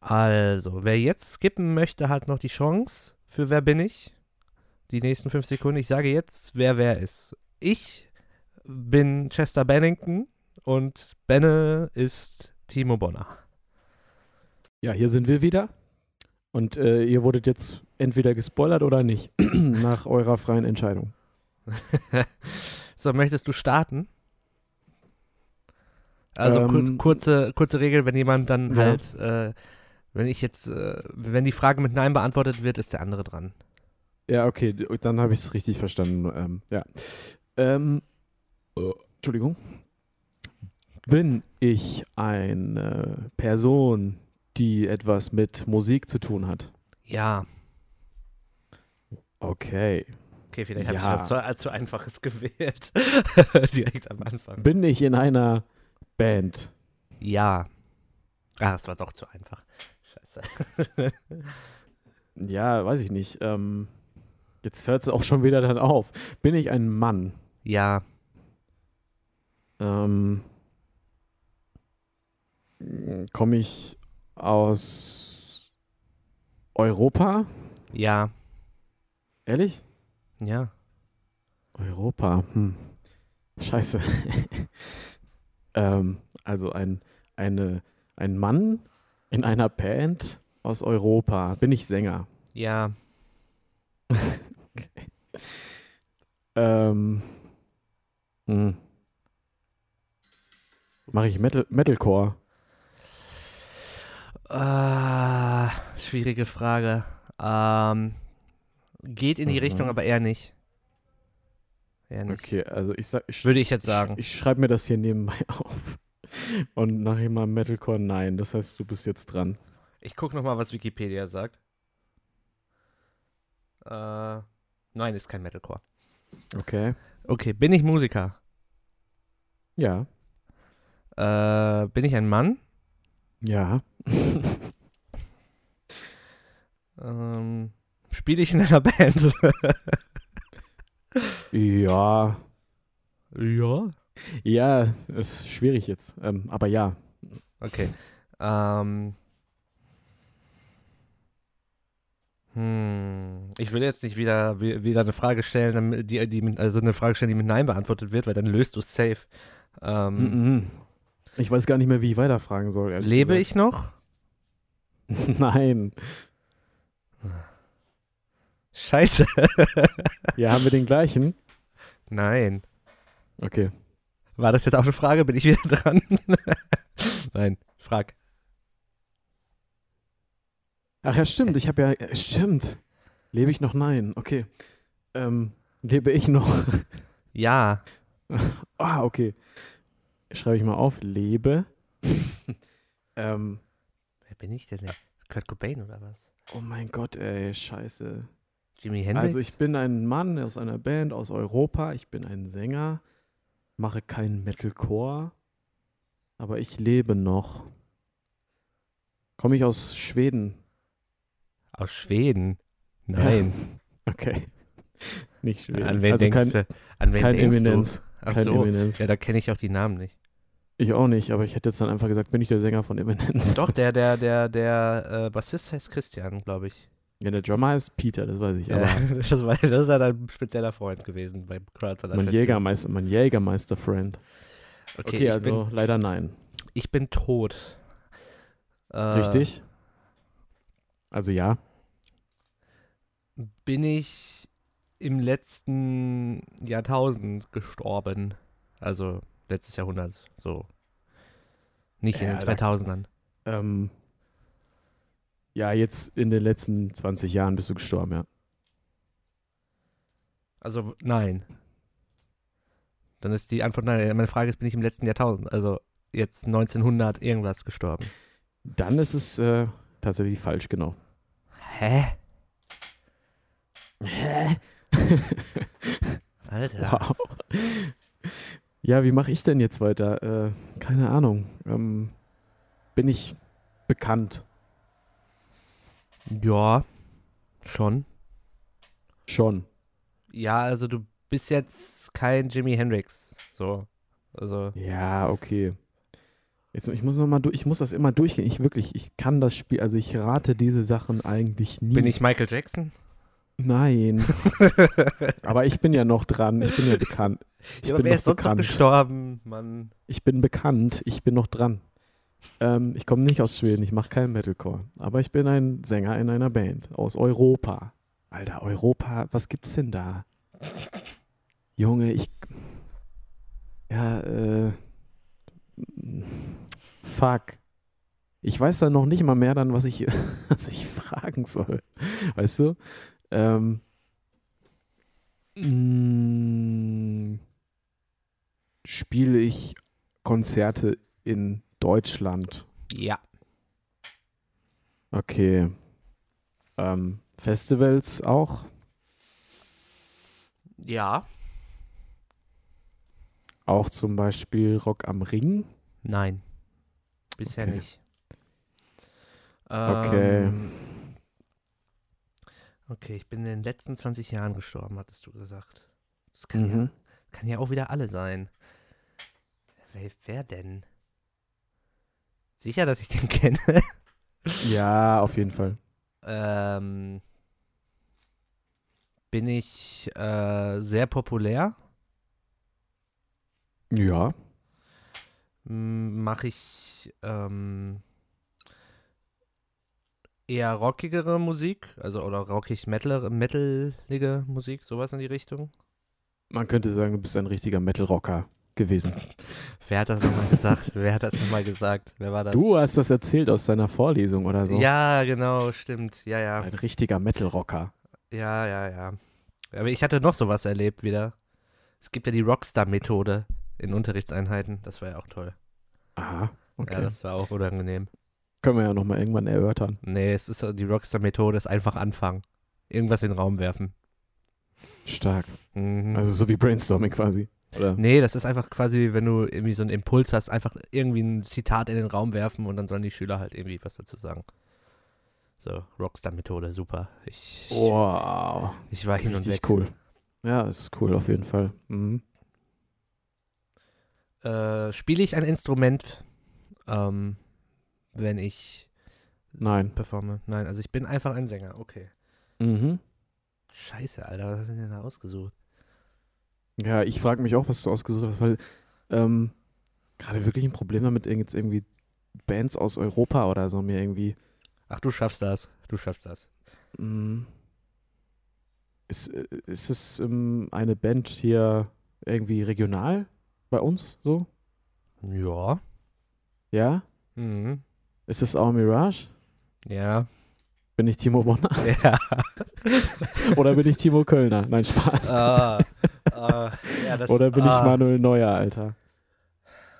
Also, wer jetzt skippen möchte, hat noch die Chance für Wer bin ich? Die nächsten fünf Sekunden. Ich sage jetzt, wer wer ist. Ich bin Chester Bennington und Benne ist Timo Bonner. Ja, hier sind wir wieder. Und äh, ihr wurdet jetzt entweder gespoilert oder nicht, nach eurer freien Entscheidung. so, möchtest du starten? Also ähm, kurz, kurze, kurze Regel, wenn jemand dann ja. halt, äh, wenn ich jetzt, äh, wenn die Frage mit Nein beantwortet wird, ist der andere dran. Ja, okay, dann habe ich es richtig verstanden. Ähm, ja. Ähm, Entschuldigung. Bin ich eine Person, die etwas mit Musik zu tun hat? Ja. Okay. Okay, vielleicht habe ja. ich was zu, allzu einfaches gewählt. Direkt am Anfang. Bin ich in einer Band? Ja. Ah, das war doch zu einfach. Scheiße. ja, weiß ich nicht. Ähm, jetzt hört es auch schon wieder dann auf. Bin ich ein Mann? Ja. Ähm, Komme ich aus Europa? Ja. Ehrlich? Ja. Europa. Hm. Scheiße. ähm, also ein, eine, ein Mann in einer Band aus Europa. Bin ich Sänger? Ja. okay. ähm. Hm. Mache ich Metal, Metalcore? Äh, schwierige Frage. Ähm, geht in die mhm. Richtung, aber eher nicht. Eher nicht. Okay, also ich sag. Ich, Würde ich jetzt sagen. Ich, ich schreibe mir das hier nebenbei auf. Und nachher mal Metalcore nein. Das heißt, du bist jetzt dran. Ich gucke nochmal, was Wikipedia sagt. Äh, nein, ist kein Metalcore. Okay. Okay, bin ich Musiker? Ja. Äh, bin ich ein Mann? Ja. ähm, Spiele ich in einer Band? ja. Ja? Ja, ist schwierig jetzt. Ähm, aber ja. Okay. Ähm. Hm. Ich will jetzt nicht wieder, wieder eine Frage stellen, die, die, also eine Frage stellen, die mit Nein beantwortet wird, weil dann löst du es safe. Ähm, mm -mm. Ich weiß gar nicht mehr, wie ich weiterfragen soll. Lebe gesagt. ich noch? Nein. Scheiße. ja, haben wir den gleichen? Nein. Okay. War das jetzt auch eine Frage? Bin ich wieder dran? Nein, frag. Ach ja, stimmt. Ich habe ja. Stimmt. Lebe ich noch? Nein. Okay. Ähm, lebe ich noch? ja. ah, okay schreibe ich mal auf, lebe. ähm, Wer bin ich denn? Kurt Cobain oder was? Oh mein Gott, ey, scheiße. Jimi Hendrix? Also ich bin ein Mann aus einer Band aus Europa, ich bin ein Sänger, mache keinen Metalcore, aber ich lebe noch. Komme ich aus Schweden? Aus Schweden? Nein. Ja. Okay. Nicht Schweden. An wen also denkst kein, du? An wen kein denkst Eminenz. Du? Ach kein so. Eminenz. Ja, da kenne ich auch die Namen nicht. Ich auch nicht, aber ich hätte jetzt dann einfach gesagt, bin ich der Sänger von Eminence. Doch, der, der, der, der äh, Bassist heißt Christian, glaube ich. Ja, der Drummer heißt Peter, das weiß ich. Ja, das, war, das ist ja dein spezieller Freund gewesen bei Crowds mein Jägermeister, mein Jägermeister-Friend. Okay, okay also bin, leider nein. Ich bin tot. Äh, Richtig? Also ja. Bin ich im letzten Jahrtausend gestorben? Also letztes Jahrhundert, so. Nicht in den 2000ern. Ähm, ja, jetzt in den letzten 20 Jahren bist du gestorben, ja. Also nein. Dann ist die Antwort nein. Meine Frage ist, bin ich im letzten Jahrtausend, also jetzt 1900 irgendwas gestorben? Dann ist es äh, tatsächlich falsch, genau. Hä? Hä? Alter. Wow. Ja, wie mache ich denn jetzt weiter? Äh, keine Ahnung. Ähm, bin ich bekannt? Ja, schon. Schon. Ja, also du bist jetzt kein Jimi Hendrix. So. Also. Ja, okay. Jetzt, ich muss noch mal ich muss das immer durchgehen. Ich wirklich, ich kann das Spiel, also ich rate diese Sachen eigentlich nie. Bin ich Michael Jackson? Nein. Aber ich bin ja noch dran. Ich bin ja bekannt. Ich ja, bin wer noch ist sonst bekannt. gestorben, Mann? Ich bin bekannt. Ich bin noch dran. Ähm, ich komme nicht aus Schweden. Ich mache keinen Metalcore. Aber ich bin ein Sänger in einer Band aus Europa. Alter, Europa, was gibt's denn da? Junge, ich. Ja, äh. Fuck. Ich weiß dann noch nicht mal mehr dann, was ich, was ich fragen soll. Weißt du? Ähm. mm, Spiele ich Konzerte in Deutschland? Ja. Okay. Ähm, Festivals auch? Ja. Auch zum Beispiel Rock am Ring? Nein. Bisher Okay. nicht. Okay. Ähm, Okay, ich bin in den letzten 20 Jahren gestorben, hattest du gesagt. Das kann, ja, Mhm. kann ja auch wieder alle sein. Wer, wer denn? Sicher, dass ich den kenne? Ja, auf jeden Fall. ähm, bin ich äh, sehr populär? Ja. Mache ich ähm, eher rockigere Musik? Also, oder rockig metal, metalige Musik? Sowas in die Richtung? Man könnte sagen, du bist ein richtiger Metal-Rocker gewesen. Wer hat das nochmal gesagt? Wer hat das nochmal gesagt? Wer war das? Du hast das erzählt aus deiner Vorlesung oder so. Ja, genau, stimmt. Ja, ja. Ein richtiger Metal-Rocker. Ja, ja, ja. Aber ich hatte noch sowas erlebt wieder. Es gibt ja die Rockstar-Methode in Unterrichtseinheiten. Das war ja auch toll. Aha, okay. Ja, das war auch unangenehm. Können wir ja nochmal irgendwann erörtern. Nee, es ist die Rockstar-Methode ist einfach anfangen. Irgendwas in den Raum werfen. Stark. Mhm. Also so wie Brainstorming quasi. Oder? nee, das ist einfach quasi, wenn du irgendwie so einen Impuls hast, einfach irgendwie ein Zitat in den Raum werfen und dann sollen die Schüler halt irgendwie was dazu sagen. So, Rockstar-Methode, super. Ich, Wow. ich war hin und Richtig weg. cool. Ja, ist cool auf jeden Fall. Mhm. Äh, Spiele ich ein Instrument, ähm, wenn ich Nein. performe? Nein, also ich bin einfach ein Sänger, okay. Mhm. Scheiße, Alter, was hast du denn da ausgesucht? Ja, ich frage mich auch, was du ausgesucht hast, weil ähm, gerade wirklich ein Problem damit, jetzt irgendwie Bands aus Europa oder so mir irgendwie. Ach, du schaffst das. Du schaffst das. mh, ist, äh, ist es ähm, eine Band hier irgendwie regional bei uns so? Ja. Ja? Mhm. Ist es auch Mirage? Ja. Bin ich Timo Bonner Ja. oder bin ich Timo Kölner? Nein, Spaß. ah, ah, ja das, Oder bin ah, ich Manuel Neuer, Alter?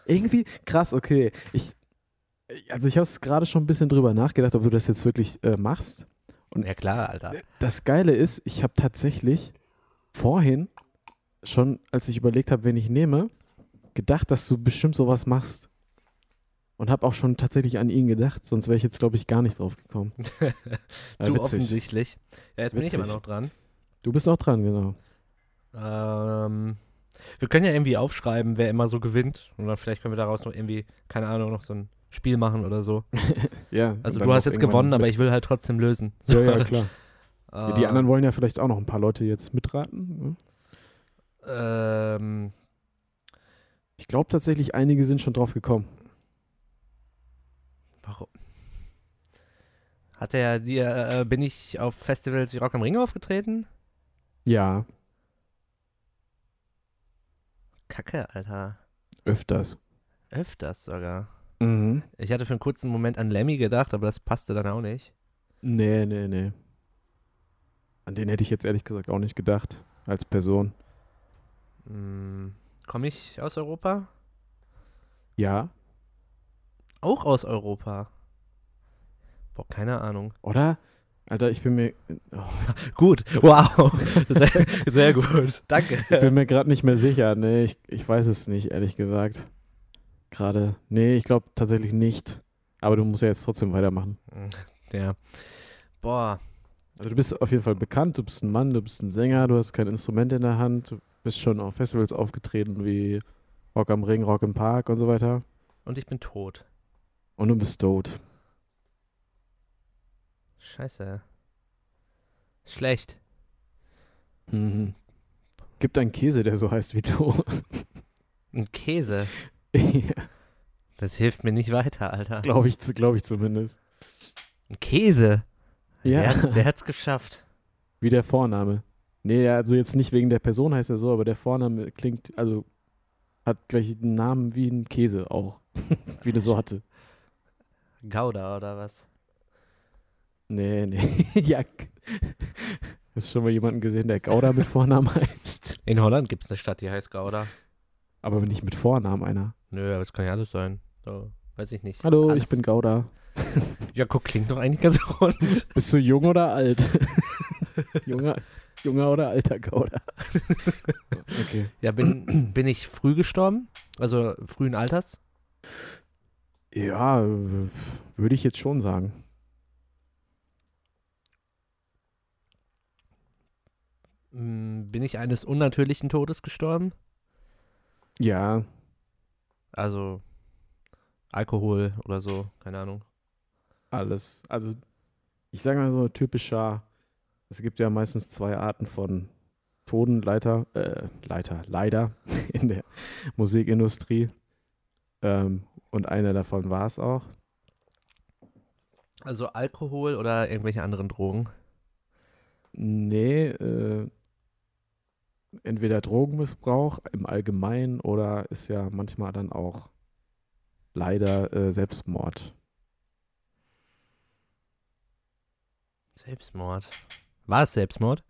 Irgendwie krass, okay. Ich, also ich habe es gerade schon ein bisschen drüber nachgedacht, ob du das jetzt wirklich äh, machst. Ja klar, Alter. Das Geile ist, ich habe tatsächlich vorhin schon, als ich überlegt habe, wen ich nehme, gedacht, dass du bestimmt sowas machst. Und habe auch schon tatsächlich an ihn gedacht, sonst wäre ich jetzt, glaube ich, gar nicht drauf gekommen. Ja, Zu witzig. offensichtlich. Ja, jetzt bin ich Witzig. immer noch dran. Du bist auch dran, genau. Ähm, wir können ja irgendwie aufschreiben, wer immer so gewinnt. Und dann vielleicht können wir daraus noch irgendwie, keine Ahnung, noch so ein Spiel machen oder so. Ja. Also du hast jetzt gewonnen, aber ich will halt trotzdem lösen. Ja, ja, klar. Äh, Die anderen wollen ja vielleicht auch noch ein paar Leute jetzt mitraten. ne? Ähm, Ich glaube tatsächlich, einige sind schon drauf gekommen. warum? Hat er dir, äh, bin ich auf Festivals wie Rock am Ring aufgetreten? Ja, Kacke, Alter. öfters. Öfters sogar. Mhm. Ich hatte für einen kurzen Moment an Lemmy gedacht, aber das passte dann auch nicht. Nee, nee, nee. An den hätte ich jetzt ehrlich gesagt auch nicht gedacht, als Person. Hm, Komme ich aus Europa? Ja, Auch aus Europa. Boah, keine Ahnung. oder? Alter, ich bin mir, oh, Gut, wow. Sehr, sehr gut. Danke. ich bin mir gerade nicht mehr sicher. Nee, ich, ich weiß es nicht, ehrlich gesagt. Gerade. Nee, ich glaube tatsächlich nicht. Aber du musst ja jetzt trotzdem weitermachen. Ja. Boah. Also du bist auf jeden Fall bekannt, du bist ein Mann, du bist ein Sänger, du hast kein Instrument in der Hand, du bist schon auf Festivals aufgetreten wie Rock am Ring, Rock im Park und so weiter. Und ich bin tot. Und du bist tot. Scheiße. Schlecht. Mhm. Gibt einen Käse, der so heißt wie du. Ein Käse. ja, Das hilft mir nicht weiter, Alter. Glaube ich, glaub ich zumindest. Ein Käse. Ja, Der, der hat's geschafft. wie der Vorname. Nee, also jetzt nicht wegen der Person heißt er so, aber der Vorname klingt, also hat gleich einen Namen wie ein Käse auch. wie eine Sorte. Gouda oder was? Nee, nee. ja. Hast du schon mal jemanden gesehen, der Gouda mit Vornamen heißt? In Holland gibt's eine Stadt, die heißt Gouda. Aber nicht mit Vornamen einer. Nö, aber das kann ja alles sein. So, weiß ich nicht. Hallo, Alles. ich bin Gouda. Ja, guck, klingt doch eigentlich ganz rund. Bist du jung oder alt? junger, junger oder alter Gouda? okay. Ja, bin, bin ich früh gestorben? Also frühen Alters? Ja, würde ich jetzt schon sagen. Bin ich eines unnatürlichen Todes gestorben? Ja, Also Alkohol oder so, keine Ahnung. alles. Also, ich sage mal so typischer, es gibt ja meistens zwei Arten von Toten, Leiter, äh, Leiter, leider in der Musikindustrie. Ähm, und einer davon war es auch. Also Alkohol oder irgendwelche anderen Drogen? Nee, äh, entweder Drogenmissbrauch im Allgemeinen oder ist ja manchmal dann auch leider äh, Selbstmord. Selbstmord. War es Selbstmord?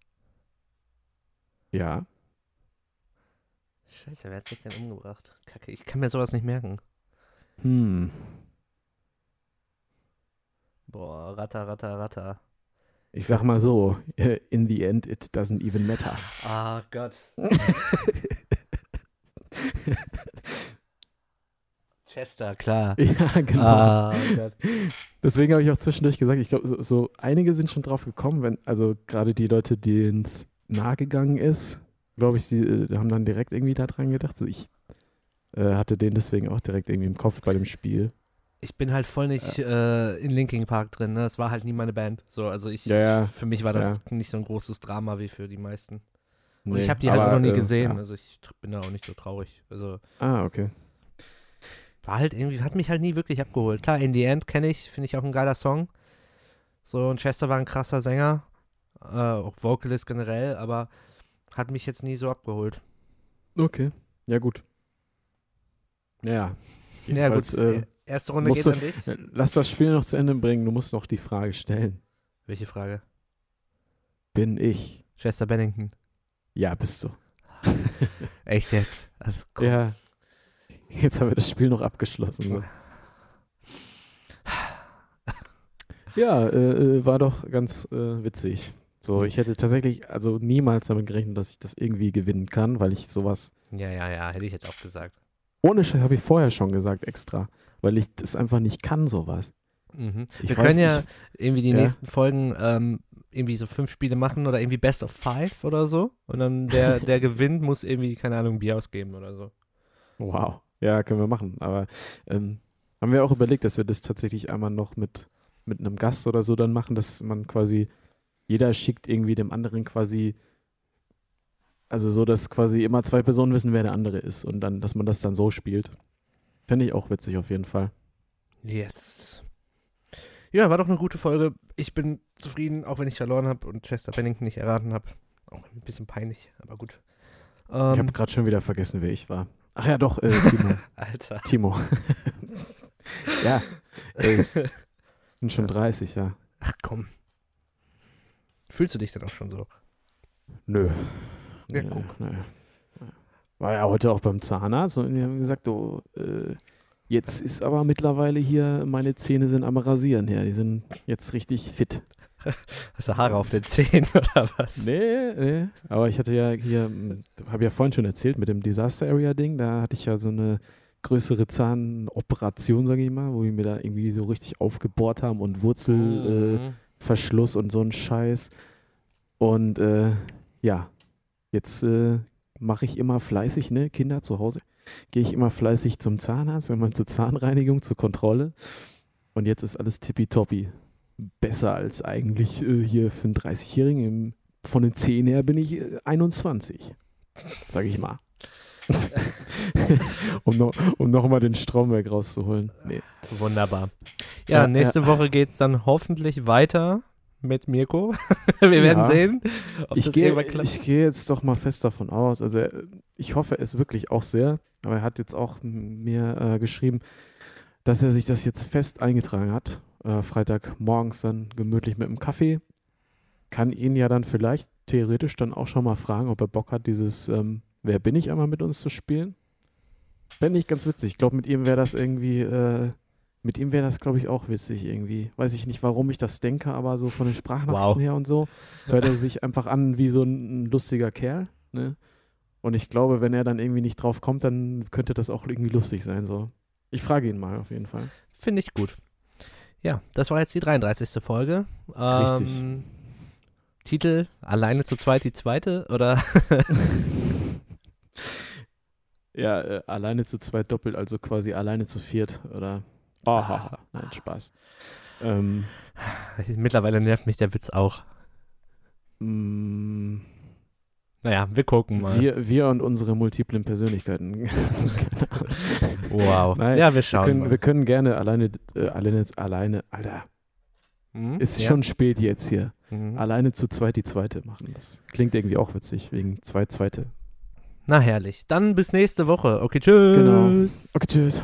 Ja, Scheiße, wer hat sich denn umgebracht? Kacke, ich kann mir sowas nicht merken. hm. Boah, ratter, ratter, ratter. Ich sag mal so, äh, in the end it doesn't even matter. Ah Gott. Chester, klar. ja, genau. Ah Gott. Deswegen habe ich auch zwischendurch gesagt, ich glaube, so, so einige sind schon drauf gekommen, wenn, also gerade die Leute, denen es nahe gegangen ist, glaube ich, sie äh, haben dann direkt irgendwie daran gedacht. So ich äh, hatte den deswegen auch direkt irgendwie im Kopf bei dem Spiel. Ich bin halt voll nicht äh, in Linkin Park drin, ne? Es war halt nie meine Band. So, also ich, Ja, ja. für mich war das nicht so ein großes Drama wie für die meisten. Und Nee, ich habe die halt aber, auch noch nie äh, gesehen. ja. Also ich bin da auch nicht so traurig. Also Ah, okay. war halt irgendwie, hat mich halt nie wirklich abgeholt. Klar, In the End kenne ich, finde ich auch ein geiler Song. So, und Chester war ein krasser Sänger, äh, auch Vocalist generell, aber hat mich jetzt nie so abgeholt. Okay. Ja, gut. Ja. Ja, gut. Äh, äh, Erste Runde geht an dich. lass das Spiel noch zu Ende bringen. Du musst noch die Frage stellen. Welche Frage? Bin ich? Chester Bennington. Ja, bist du. Echt jetzt? Also, komm. Ja. Jetzt haben wir das Spiel noch abgeschlossen. So. Ja, äh, äh, war doch ganz äh, witzig. So, ich hätte tatsächlich also niemals damit gerechnet, dass ich das irgendwie gewinnen kann, weil ich sowas Ja, ja, ja, hätte ich jetzt auch gesagt. ohne Scheiß habe ich vorher schon gesagt extra, weil ich das einfach nicht kann sowas. Mhm. Ich Wir weiß können ja nicht- irgendwie die Ja. nächsten Folgen ähm, irgendwie so fünf Spiele machen oder irgendwie Best of Five oder so. Und dann der, der gewinnt, muss irgendwie, keine Ahnung, ein Bier ausgeben oder so. Wow. Ja, können wir machen. Aber ähm, haben wir auch überlegt, dass wir das tatsächlich einmal noch mit, mit einem Gast oder so dann machen, dass man quasi, jeder schickt irgendwie dem anderen quasi, also so, dass quasi immer zwei Personen wissen, wer der andere ist und dann, dass man das dann so spielt. Fände ich auch witzig auf jeden Fall. Yes. Ja, war doch eine gute Folge. Ich bin zufrieden, auch wenn ich verloren habe und Chester Bennington nicht erraten habe. Auch ein bisschen peinlich, aber gut. Ich Ähm, habe gerade schon wieder vergessen, wer ich war. Ach ja, doch, äh, Timo. Alter. Timo. ja, ey, bin schon 30, ja. Ach komm. Fühlst du dich denn auch schon so? Nö. Ja, guck. nö. War ja heute auch beim Zahnarzt und die haben gesagt, du, äh, Jetzt ist aber mittlerweile hier, meine Zähne sind am Rasieren her. Die sind jetzt richtig fit. Hast du Haare auf den Zähnen oder was? Nee, nee. Aber ich hatte ja hier, habe ja vorhin schon erzählt, mit dem Disaster Area Ding, da hatte ich ja so eine größere Zahnoperation, sage ich mal, wo die mir da irgendwie so richtig aufgebohrt haben und Wurzelverschluss Mhm. und so ein Scheiß. Und äh, ja, jetzt äh, mache ich immer fleißig, ne, Kinder zu Hause, gehe ich immer fleißig zum Zahnarzt, immer zur Zahnreinigung, zur Kontrolle. Und jetzt ist alles tippitoppi. Besser als eigentlich äh, hier für einen 30-Jährigen. Im- Von den 10 her bin ich äh, 21, sage ich mal. um noch, um noch mal den Stromberg rauszuholen. Nee. Wunderbar. Ja, Ja, nächste Woche geht es dann hoffentlich weiter mit Mirko. Wir werden Ja. sehen, ob Ich das gehe, gehe jetzt doch mal fest davon aus. Also er- ich hoffe es wirklich auch sehr. Aber er hat jetzt auch mir äh, geschrieben, dass er sich das jetzt fest eingetragen hat. Äh, Freitag morgens dann gemütlich mit einem Kaffee. Kann ihn ja dann vielleicht theoretisch dann auch schon mal fragen, ob er Bock hat, dieses ähm, Wer bin ich einmal mit uns zu spielen. Fände ich ganz witzig. Ich glaube, mit ihm wäre das irgendwie, äh, mit ihm wäre das, glaube ich, auch witzig irgendwie. Weiß ich nicht, warum ich das denke, aber so von den Sprachnachrichten Wow. her und so hört er sich einfach an wie so ein, ein lustiger Kerl. Ne? Und ich glaube, wenn er dann irgendwie nicht drauf kommt, dann könnte das auch irgendwie lustig sein. So. Ich frage ihn mal auf jeden Fall. Finde ich gut. Ja, das war jetzt die 33. Folge. Richtig. Ähm, Titel Alleine zu zweit die zweite oder Ja, äh, alleine zu zweit doppelt, also quasi alleine zu viert oder. Oh, haha. Nein, Spaß. Ähm, mittlerweile nervt mich der Witz auch. mh, Naja, wir gucken mal. wir, wir und unsere multiplen Persönlichkeiten. Wow. Nein, ja, wir wir, schauen können, mal. wir können gerne alleine, äh, alleine, alleine, Alter, es ist ja. schon spät jetzt hier. Mhm. Alleine zu zweit die zweite machen. Das klingt irgendwie auch witzig, wegen zwei zweite. Na herrlich. Dann bis nächste Woche. Okay, tschüss. Genau. Okay, tschüss.